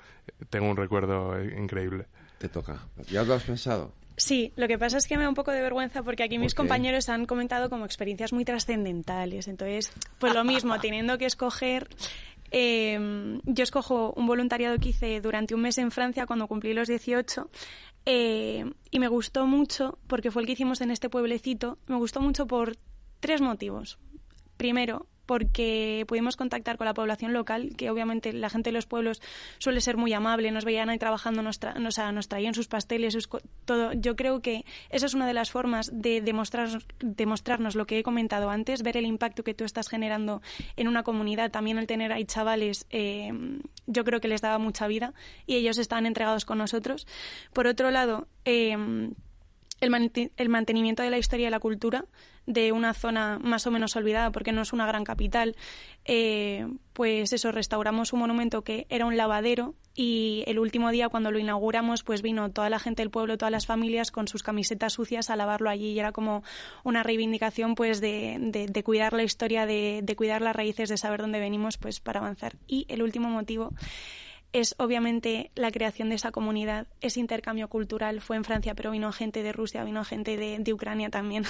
tengo un recuerdo increíble. Te toca. ¿Ya lo has pensado? Sí, lo que pasa es que me da un poco de vergüenza porque aquí mis compañeros han comentado como experiencias muy trascendentales. Entonces, pues lo mismo, (laughs) teniendo que escoger. eh, yo escojo un voluntariado que hice durante un mes en Francia cuando cumplí los 18 eh, y me gustó mucho porque fue el que hicimos en este pueblecito. Me gustó mucho por tres motivos. Primero, porque pudimos contactar con la población local, que obviamente la gente de los pueblos suele ser muy amable, nos veían ahí trabajando, nos, traían sus pasteles, sus todo. Yo creo que esa es una de las formas de demostrar, demostrarnos lo que he comentado antes, ver el impacto que tú estás generando en una comunidad. También el tener ahí chavales, eh, yo creo que les daba mucha vida y ellos estaban entregados con nosotros. Por otro lado, eh, el, el mantenimiento de la historia y la cultura de una zona más o menos olvidada porque no es una gran capital, eh, pues eso, restauramos un monumento que era un lavadero y el último día cuando lo inauguramos pues vino toda la gente del pueblo, todas las familias con sus camisetas sucias a lavarlo allí y era como una reivindicación pues de, de- de cuidar la historia, de, de cuidar las raíces, de saber dónde venimos pues para avanzar. Y el último motivo es obviamente la creación de esa comunidad, ese intercambio cultural. Fue en Francia, pero vino gente de Rusia, vino gente de, de Ucrania también,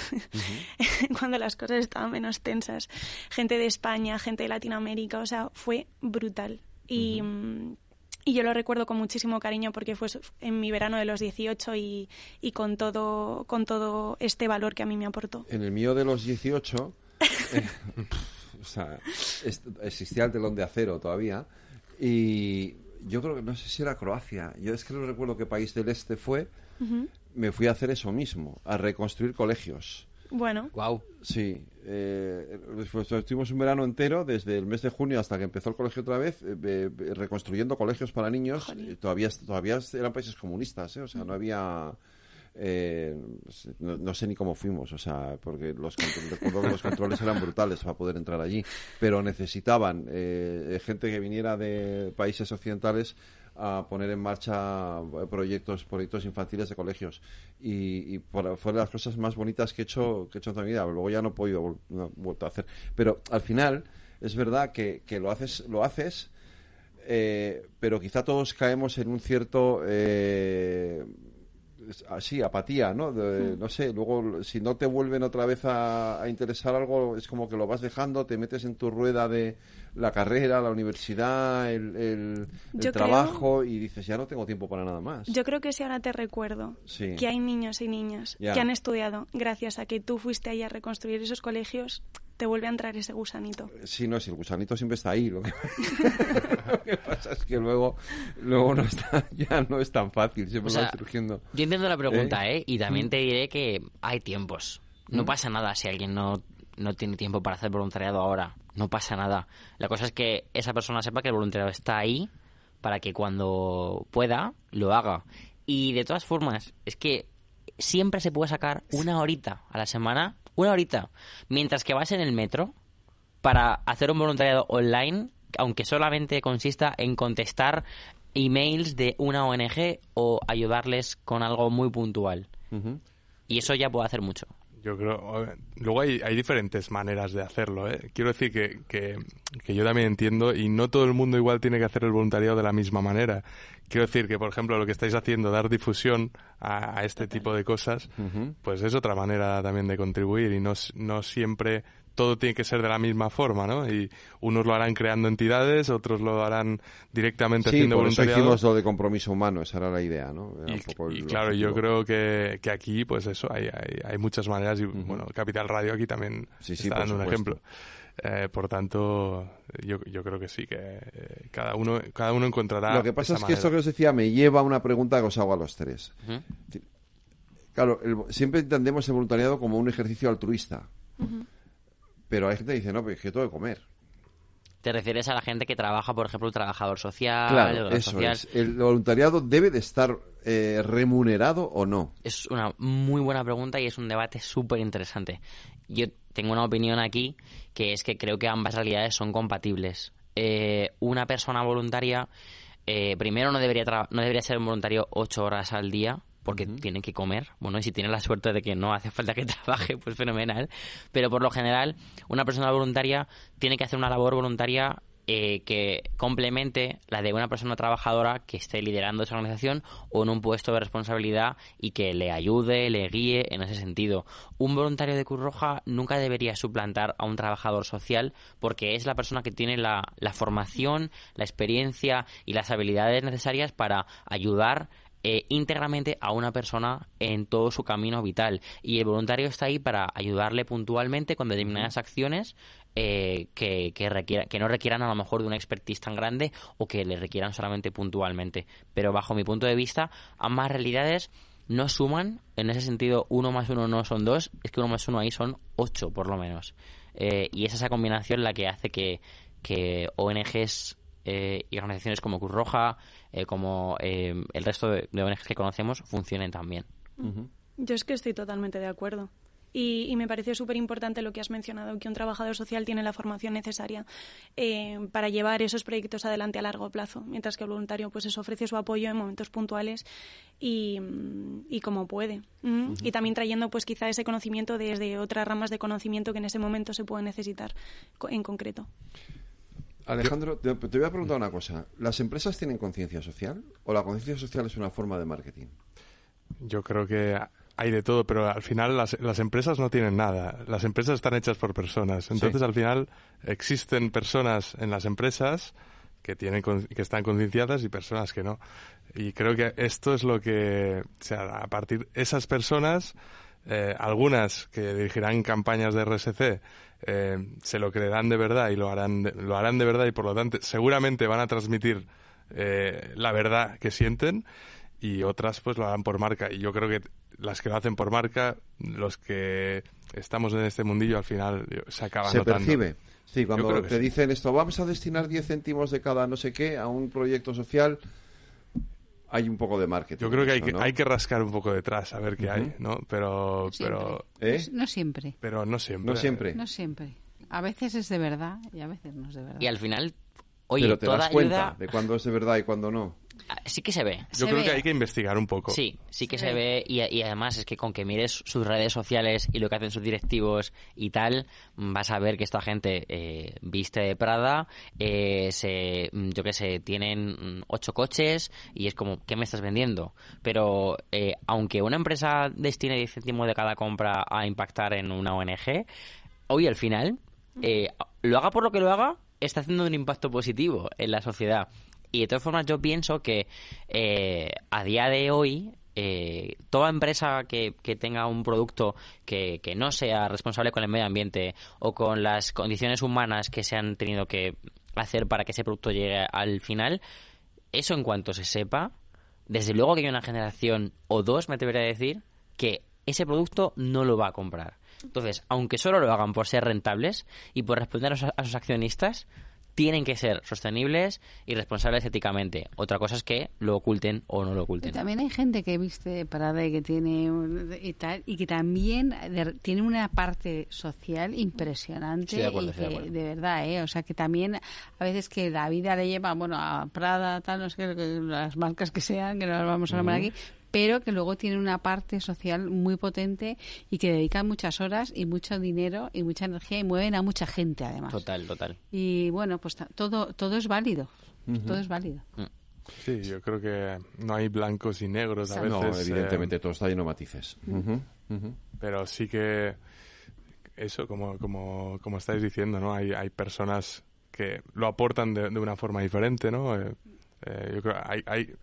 (laughs) cuando las cosas estaban menos tensas. Gente de España, gente de Latinoamérica, o sea, fue brutal. Y, y yo lo recuerdo con muchísimo cariño porque fue en mi verano de los 18 y, y con, todo, con todo este valor que a mí me aportó. En el mío de los 18, eh, (laughs) o sea, existía el telón de acero todavía. Y yo creo que no sé si era Croacia. Yo es que no recuerdo qué país del este fue. Me fui a hacer eso mismo, a reconstruir colegios. Bueno. Wow. Sí, eh, pues estuvimos un verano entero, desde el mes de junio hasta que empezó el colegio otra vez, eh, eh, reconstruyendo colegios para niños. Eh, todavía, todavía eran países comunistas, ¿eh? o sea, no había... eh, no, no sé ni cómo fuimos, o sea, porque los, contro- recuerdo que los controles eran brutales para poder entrar allí, pero necesitaban eh, gente que viniera de países occidentales a poner en marcha eh, proyectos proyectos infantiles de colegios. Y, y por- de las cosas más bonitas que he hecho que he hecho en toda mi vida. Luego ya no he podido vuelto a hacer. Pero al final es verdad que, lo haces lo haces eh, pero quizá todos caemos en un cierto eh, así apatía no De- no sé luego si no te vuelven otra vez a, a interesar algo es como que lo vas dejando te metes en tu rueda de la carrera la universidad el, el- el Yo creo- trabajo y dices ya no tengo tiempo para nada más Yo creo que si ahora te recuerdo Sí. que hay niños y niñas Ya. que han estudiado gracias a que tú fuiste ahí a reconstruir esos colegios, te vuelve a entrar ese gusanito. Sí, no, si el gusanito siempre está ahí. Lo que, (laughs) lo que pasa es que luego, luego no está, (laughs) ya no es tan fácil, siempre O sea, va surgiendo. Yo entiendo la pregunta, ¿Eh? ¿eh? Y también te diré que hay tiempos. No ¿Mm? pasa nada si alguien no, no tiene tiempo para hacer voluntariado ahora. No pasa nada. La cosa es que esa persona sepa que el voluntariado está ahí para que cuando pueda lo haga. Y de todas formas, es que siempre se puede sacar una horita a la semana, una horita, mientras que vas en el metro para hacer un voluntariado online, aunque solamente consista en contestar emails de una ONG o ayudarles con algo muy puntual. Y eso ya puede hacer mucho. Yo creo. Luego hay, hay diferentes maneras de hacerlo, ¿eh? Quiero decir que, que, que yo también entiendo y no todo el mundo igual tiene que hacer el voluntariado de la misma manera. Quiero decir que, por ejemplo, lo que estáis haciendo, dar difusión a, a este tipo de cosas, pues es otra manera también de contribuir y no, no siempre todo tiene que ser de la misma forma, ¿no? Y unos lo harán creando entidades, otros lo harán directamente Sí, haciendo por eso voluntariado. hicimos lo de compromiso humano, esa era la idea, ¿no? Era un Y, poco el y claro, yo creo que, que aquí, pues eso, hay, hay, hay muchas maneras y, bueno, Capital Radio aquí también Sí, está dando un ejemplo. Eh, por tanto, yo, yo creo que sí, que eh, cada uno cada uno encontrará Lo que pasa es que esto que os decía me lleva a una pregunta que os hago a los tres. Claro, el- siempre entendemos el voluntariado como un ejercicio altruista. Pero hay gente que dice, no, pero es que tengo que comer. Te refieres a la gente que trabaja, por ejemplo, un trabajador social, Claro, eso social. es. ¿El voluntariado debe de estar eh, remunerado o no? Es una muy buena pregunta y es un debate súper interesante. Yo tengo una opinión aquí que es que creo que ambas realidades son compatibles. Eh, una persona voluntaria, eh, primero no debería, no debería ser un voluntario ocho horas al día porque tiene que comer. Bueno, y si tiene la suerte de que no hace falta que (laughs) trabaje, pues fenomenal. Pero por lo general, una persona voluntaria tiene que hacer una labor voluntaria eh, que complemente la de una persona trabajadora que esté liderando esa organización o en un puesto de responsabilidad y que le ayude, le guíe en ese sentido. Un voluntario de Cruz Roja nunca debería suplantar a un trabajador social porque es la persona que tiene la, la formación, la experiencia y las habilidades necesarias para ayudar eh, íntegramente a una persona en todo su camino vital. Y el voluntario está ahí para ayudarle puntualmente con determinadas acciones eh, que, que, requiera- que no requieran a lo mejor de una expertise tan grande o que le requieran solamente puntualmente. Pero bajo mi punto de vista, ambas realidades no suman, en ese sentido uno más uno no son dos, es que uno más uno ahí son ocho por lo menos. Eh, y es esa combinación la que hace que, que ONGs eh, y organizaciones como Cruz Roja, eh, como eh, el resto de, de ONGs que conocemos, funcionen también. Yo es que estoy totalmente de acuerdo. Y, y me pareció súper importante lo que has mencionado, que un trabajador social tiene la formación necesaria eh, para llevar esos proyectos adelante a largo plazo, mientras que el voluntario pues eso, ofrece su apoyo en momentos puntuales y, y como puede. Mm. Y también trayendo pues quizá ese conocimiento desde otras ramas de conocimiento que en ese momento se puede necesitar en concreto. Alejandro, te, te voy a preguntar una cosa. ¿Las empresas tienen conciencia social o la conciencia social es una forma de marketing? Yo creo que hay de todo, pero al final las, las empresas no tienen nada. Las empresas están hechas por personas. Entonces, Sí. al final, existen personas en las empresas que, tienen, que están concienciadas y personas que no. Y creo que esto es lo que, o sea, a partir de esas personas, eh, algunas que dirigirán campañas de RSC, eh, se lo creerán de verdad y lo harán de, lo harán de verdad y por lo tanto seguramente van a transmitir eh, la verdad que sienten y otras pues lo harán por marca y yo creo que las que lo hacen por marca, los que estamos en este mundillo al final se acaban Se notando. percibe. Sí, cuando te sí. dicen esto, vamos a destinar 10 céntimos de cada no sé qué a un proyecto social, hay un poco de marketing. Yo creo que hay en que, eso, ¿no? hay que rascar un poco detrás a ver qué hay, ¿no? Pero, pero, ¿Eh? No siempre. pero no siempre. No siempre. No siempre. A veces es de verdad y a veces no es de verdad. Y al final, oye, Pero te toda das cuenta ayuda de cuándo es de verdad y cuándo no. Sí que se ve. Yo Se creo que hay que investigar un poco. Sí, sí que Se se, ve. ve y, y además es que con que mires sus redes sociales y lo que hacen sus directivos y tal, vas a ver que esta gente eh, viste de Prada, eh, se, mm, yo qué sé, tienen mm, ocho coches y es como, ¿qué me estás vendiendo? Pero eh, aunque una empresa destine 10 céntimos de cada compra a impactar en una ONG, hoy al final, eh, lo haga por lo que lo haga, está haciendo un impacto positivo en la sociedad. Y de todas formas yo pienso que eh, a día de hoy eh, toda empresa que, que tenga un producto que, que no sea responsable con el medio ambiente o con las condiciones humanas que se han tenido que hacer para que ese producto llegue al final, eso en cuanto se sepa, desde luego que hay una generación o dos, me atrevería a decir, que ese producto no lo va a comprar. Entonces, aunque solo lo hagan por ser rentables y por responder a sus, a sus accionistas, tienen que ser sostenibles y responsables éticamente. Otra cosa es que lo oculten o no lo oculten. también hay gente que viste Prada y que tiene y tal y que también tiene una parte social impresionante Estoy de acuerdo, y de que acuerdo. de verdad, ¿eh? o sea que también a veces que la vida le lleva bueno a Prada tal no sé las marcas que sean que no las vamos a nombrar aquí pero que luego tiene una parte social muy potente y que dedican muchas horas y mucho dinero y mucha energía y mueven a mucha gente además Total, total. y bueno pues todo todo es válido todo es válido Sí, yo creo que no hay blancos y negros a veces. No, eh, evidentemente, todo está lleno de matices. Pero sí que eso, como, como, como estáis diciendo, ¿no? Hay, hay personas que lo aportan de, de una forma diferente, ¿no? Eh, eh,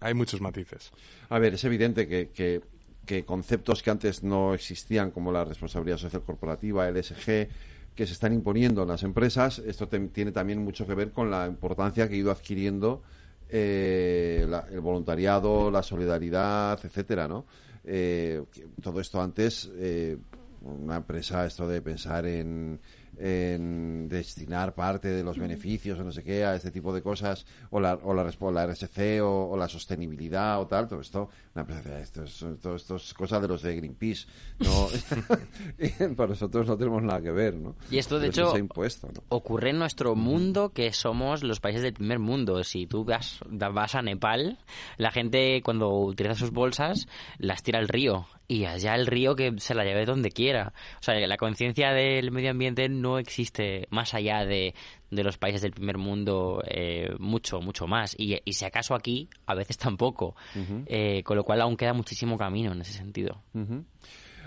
hay, muchos matices. A ver, es evidente que, conceptos que antes no existían, como la responsabilidad social corporativa, el ESG, que se están imponiendo en las empresas, esto tiene también mucho que ver con la importancia que ha ido adquiriendo eh, el voluntariado, la solidaridad, etcétera, ¿no? Eh, todo esto antes, una empresa, esto de pensar en, en destinar parte de los beneficios o no sé qué a este tipo de cosas, o la, o la, la RSC o, o la sostenibilidad o tal, todo esto, una empresa esto es, todo esto es cosa de los de Greenpeace, ¿no? (laughs) (laughs) Para nosotros no tenemos nada que ver, ¿no? Y esto, de Pero hecho, ocurre en nuestro mundo que somos los países del primer mundo. Si tú vas, vas a Nepal, la gente cuando utiliza sus bolsas las tira al río y allá el río que se la lleve donde quiera. O sea, la conciencia del medio ambiente no existe más allá de, de los países del primer mundo eh, mucho, mucho más. Y, y si acaso aquí, a veces tampoco. Eh, con lo cual aún queda muchísimo camino en ese sentido.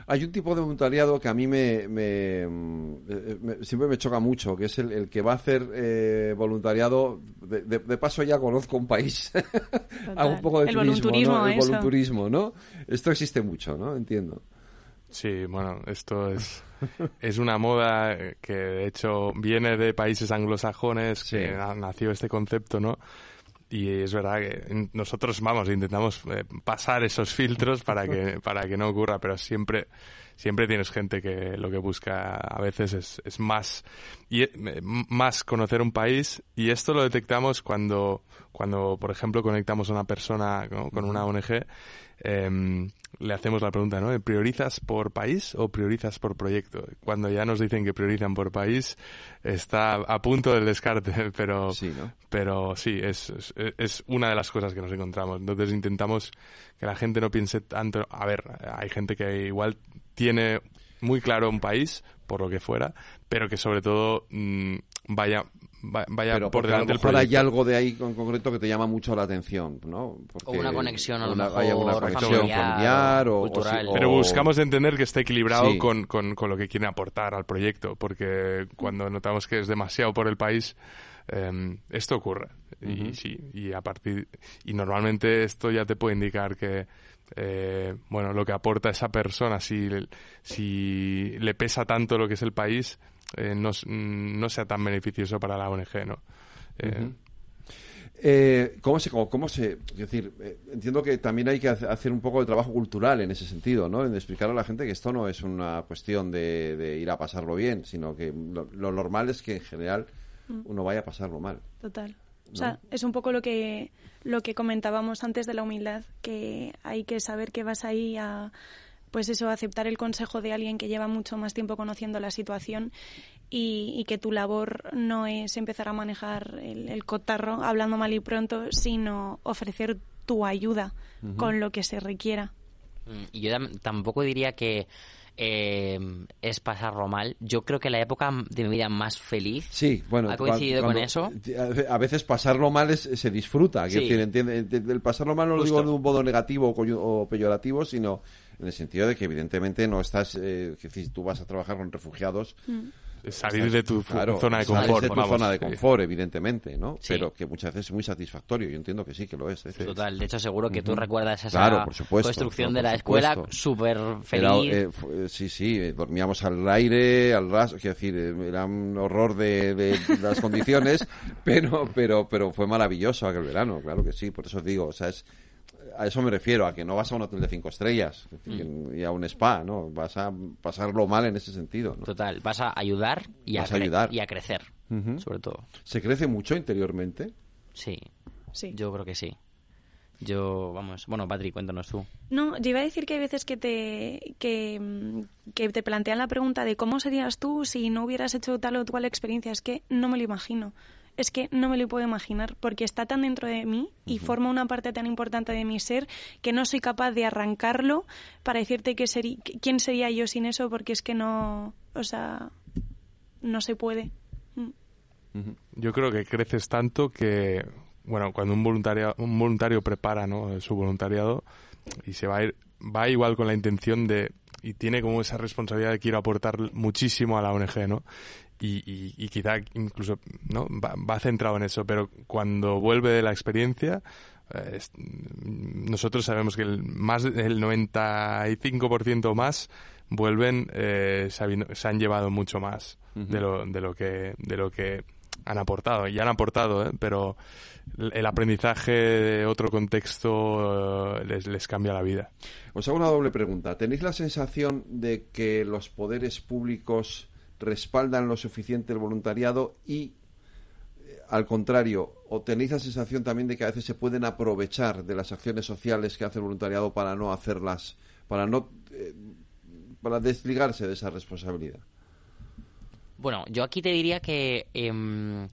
Hay un tipo de voluntariado que a mí me, me, mm, eh, me- siempre me choca mucho, que es el, el que va a hacer eh, voluntariado. De, de- de paso ya conozco un país. (laughs) Hago un poco de El turismo, volunturismo, ¿no? El eso. volunturismo, ¿no? Esto existe mucho, ¿no? Entiendo. Sí, bueno, esto es, (laughs) es una moda eh, que de hecho viene de países anglosajones, Sí. que na- nació este concepto, ¿no? Y es verdad que nosotros, vamos, intentamos eh, pasar esos filtros para que, para que no ocurra, pero siempre, siempre tienes gente que lo que busca a veces es, es más, y, eh, más conocer un país, y esto lo detectamos cuando, cuando por ejemplo, conectamos a una persona ¿no? con una ONG, em, le hacemos la pregunta, ¿no? ¿Priorizas por país o priorizas por proyecto? Cuando ya nos dicen que priorizan por país, está a punto del descarte, (laughs) pero Sí, ¿no? pero sí, es, es, es una de las cosas que nos encontramos. Entonces intentamos que la gente no piense tanto. A ver, hay gente que igual tiene muy claro un país, por lo que fuera, pero que sobre todo mm, vaya, va- vaya Pero por porque a lo delante del mejor hay algo de ahí en concreto que te llama mucho la atención, ¿no? Porque O una conexión, a lo una- mejor, haya una conexión familiar, familiar o, o cultural. Pero buscamos entender que esté equilibrado Sí. con, con, con lo que quieren aportar al proyecto, porque cuando notamos que es demasiado por el país, eh, esto ocurre. Y sí, y a partir y normalmente esto ya te puede indicar que eh, bueno lo que aporta esa persona, si, si le pesa tanto lo que es el país, eh, no, no sea tan beneficioso para la ONG, ¿no? Eh, Eh, ¿Cómo se, cómo, se, es decir, eh, entiendo que también hay que hacer un poco de trabajo cultural en ese sentido, ¿no? En explicar a la gente que esto no es una cuestión de, ir a pasarlo bien, sino que lo, normal es que en general mm. uno vaya a pasarlo mal. Total. O sea, es un poco lo que lo que comentábamos antes de la humildad, que hay que saber que vas ahí a pues eso, aceptar el consejo de alguien que lleva mucho más tiempo conociendo la situación y, que tu labor no es empezar a manejar el, cotarro hablando mal y pronto, sino ofrecer tu ayuda con lo que se requiera. Mm, y yo tampoco diría que eh, es pasarlo mal. Yo creo que la época de mi vida más feliz sí, bueno, ha coincidido con eso. A veces pasarlo mal se disfruta. Sí. el pasarlo mal no lo digo de un modo negativo o peyorativo, sino en el sentido de que evidentemente no estás, eh, que si tú vas a trabajar con refugiados, mm. Salir de tu zona de confort, de tu zona de confort, evidentemente, ¿no? Pero que muchas veces es muy satisfactorio. Yo entiendo que sí, que lo es. Total. De hecho, seguro que tú recuerdas esa construcción de la escuela súper feliz. Eh, eh, sí, sí. Dormíamos al aire, al ras, quiero decir, era un horror de, de las condiciones, (laughs) pero, pero, pero fue maravilloso aquel verano. Claro que sí. Por eso digo, o sea, es a eso me refiero, a que no vas a un hotel de cinco estrellas mm. y a un spa, ¿no? Vas a pasarlo mal en ese sentido. ¿no? Total, vas a ayudar y, a, ayudar. y a crecer, sobre todo. ¿Se crece mucho interiormente? Sí, sí, yo creo que sí. Yo, vamos, bueno, Patri, cuéntanos tú. No, yo iba a decir que hay veces que te, que, que, te plantean la pregunta de cómo serías tú si no hubieras hecho tal o cual experiencia. Es que no me lo imagino es que no me lo puedo imaginar porque está tan dentro de mí y forma una parte tan importante de mi ser que no soy capaz de arrancarlo para decirte que quién sería yo sin eso porque es que no, o sea, no se puede. Mm. Yo creo que creces tanto que, bueno, cuando un voluntario, un voluntario prepara ¿no? su voluntariado y se va a ir, va igual con la intención de y tiene como esa responsabilidad de quiero aportar muchísimo a la ONG, ¿no? y, y, quizá incluso no va, centrado en eso, pero cuando vuelve de la experiencia, eh, nosotros sabemos que el más el 95% o más vuelven eh, se, han llevado mucho más de lo de lo que de lo que han aportado y han aportado ¿eh? pero el aprendizaje de otro contexto les, les cambia la vida. Os hago una doble pregunta. ¿Tenéis la sensación de que los poderes públicos respaldan lo suficiente el voluntariado y eh, al contrario, o tenéis la sensación también de que a veces se pueden aprovechar de las acciones sociales que hace el voluntariado para no hacerlas, para no eh, para desligarse de esa responsabilidad. Bueno, yo aquí te diría que em,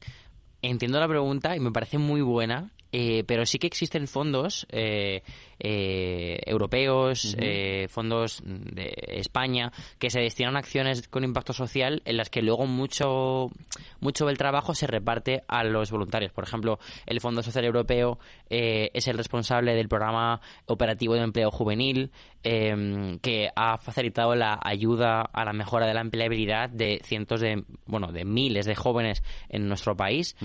entiendo la pregunta y me parece muy buena, eh, pero sí que existen fondos eh, europeos, eh, fondos de España, que se destinan a acciones con impacto social en las que luego mucho, mucho del trabajo se reparte a los voluntarios. Por ejemplo, el Fondo Social Europeo eh, es el responsable del programa operativo de empleo juvenil, em, que ha facilitado la ayuda a la mejora de la empleabilidad de cientos de, bueno, de miles de jóvenes en nuestro país.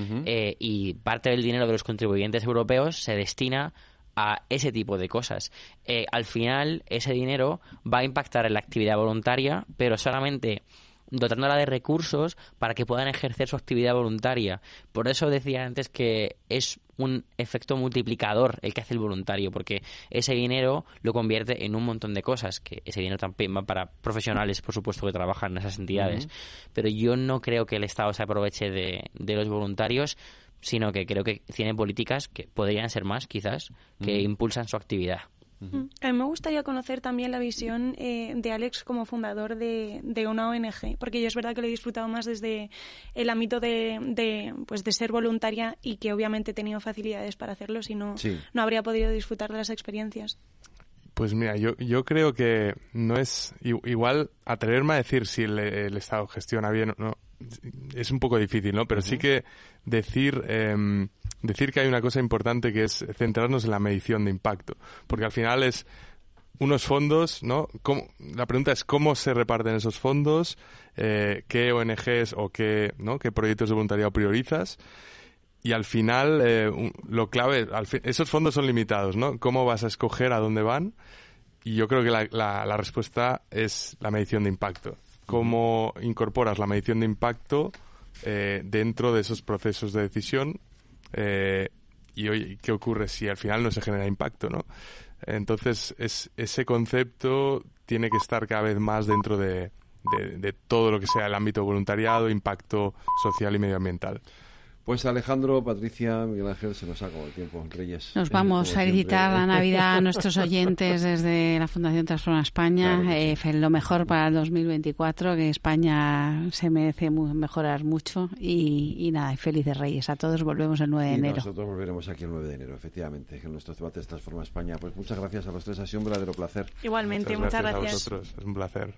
Y parte del dinero de los contribuyentes europeos se destina a ese tipo de cosas. Eh, al final, ese dinero va a impactar en la actividad voluntaria, pero solamente dotándola de recursos para que puedan ejercer su actividad voluntaria. Por eso decía antes que es un efecto multiplicador el que hace el voluntario, porque ese dinero lo convierte en un montón de cosas, que ese dinero también va para profesionales, por supuesto, que trabajan en esas entidades. Pero yo no creo que el Estado se aproveche de, de los voluntarios sino que creo que tiene políticas que podrían ser más, quizás, que impulsan su actividad. A mí me gustaría conocer también la visión eh, de Alex como fundador de, una ONG, porque yo es verdad que lo he disfrutado más desde el ámbito de, pues de ser voluntaria y que obviamente he tenido facilidades para hacerlo, si no, no habría podido disfrutar de las experiencias. Pues mira, yo, yo creo que no es igual atreverme a decir si el, el Estado gestiona bien o no es un poco difícil, ¿no? Pero sí que decir, em, decir que hay una cosa importante que es centrarnos en la medición de impacto. Porque al final es unos fondos, ¿no? la pregunta es cómo se reparten esos fondos, eh, qué ONGs o qué, ¿no? qué proyectos de voluntariado priorizas. Y al final, eh, lo clave, esos fondos son limitados, ¿no? ¿Cómo vas a escoger a dónde van? Y yo creo que la, respuesta es la medición de impacto cómo incorporas la medición de impacto eh, dentro de esos procesos de decisión eh, y oye, ¿qué ocurre si al final no se genera impacto, no? Entonces, es, ese concepto tiene que estar cada vez más dentro de, de todo lo que sea el ámbito voluntariado, impacto social y medioambiental. Pues Alejandro, Patricia, Miguel Ángel, se nos acabó el tiempo, Reyes. Nos vamos a felicitar la Navidad a (laughs) nuestros oyentes desde la Fundación Transforma España. Eh, lo mejor para el 2024, que España se merece mejorar mucho. Y, nada, felices Reyes a todos. Volvemos el 9 de enero. Nosotros volveremos aquí el 9 de enero, efectivamente, en nuestros debates Transforma España. Pues muchas gracias a los tres, ha sido un verdadero placer. Igualmente, muchas, gracias. A vosotros, es un placer.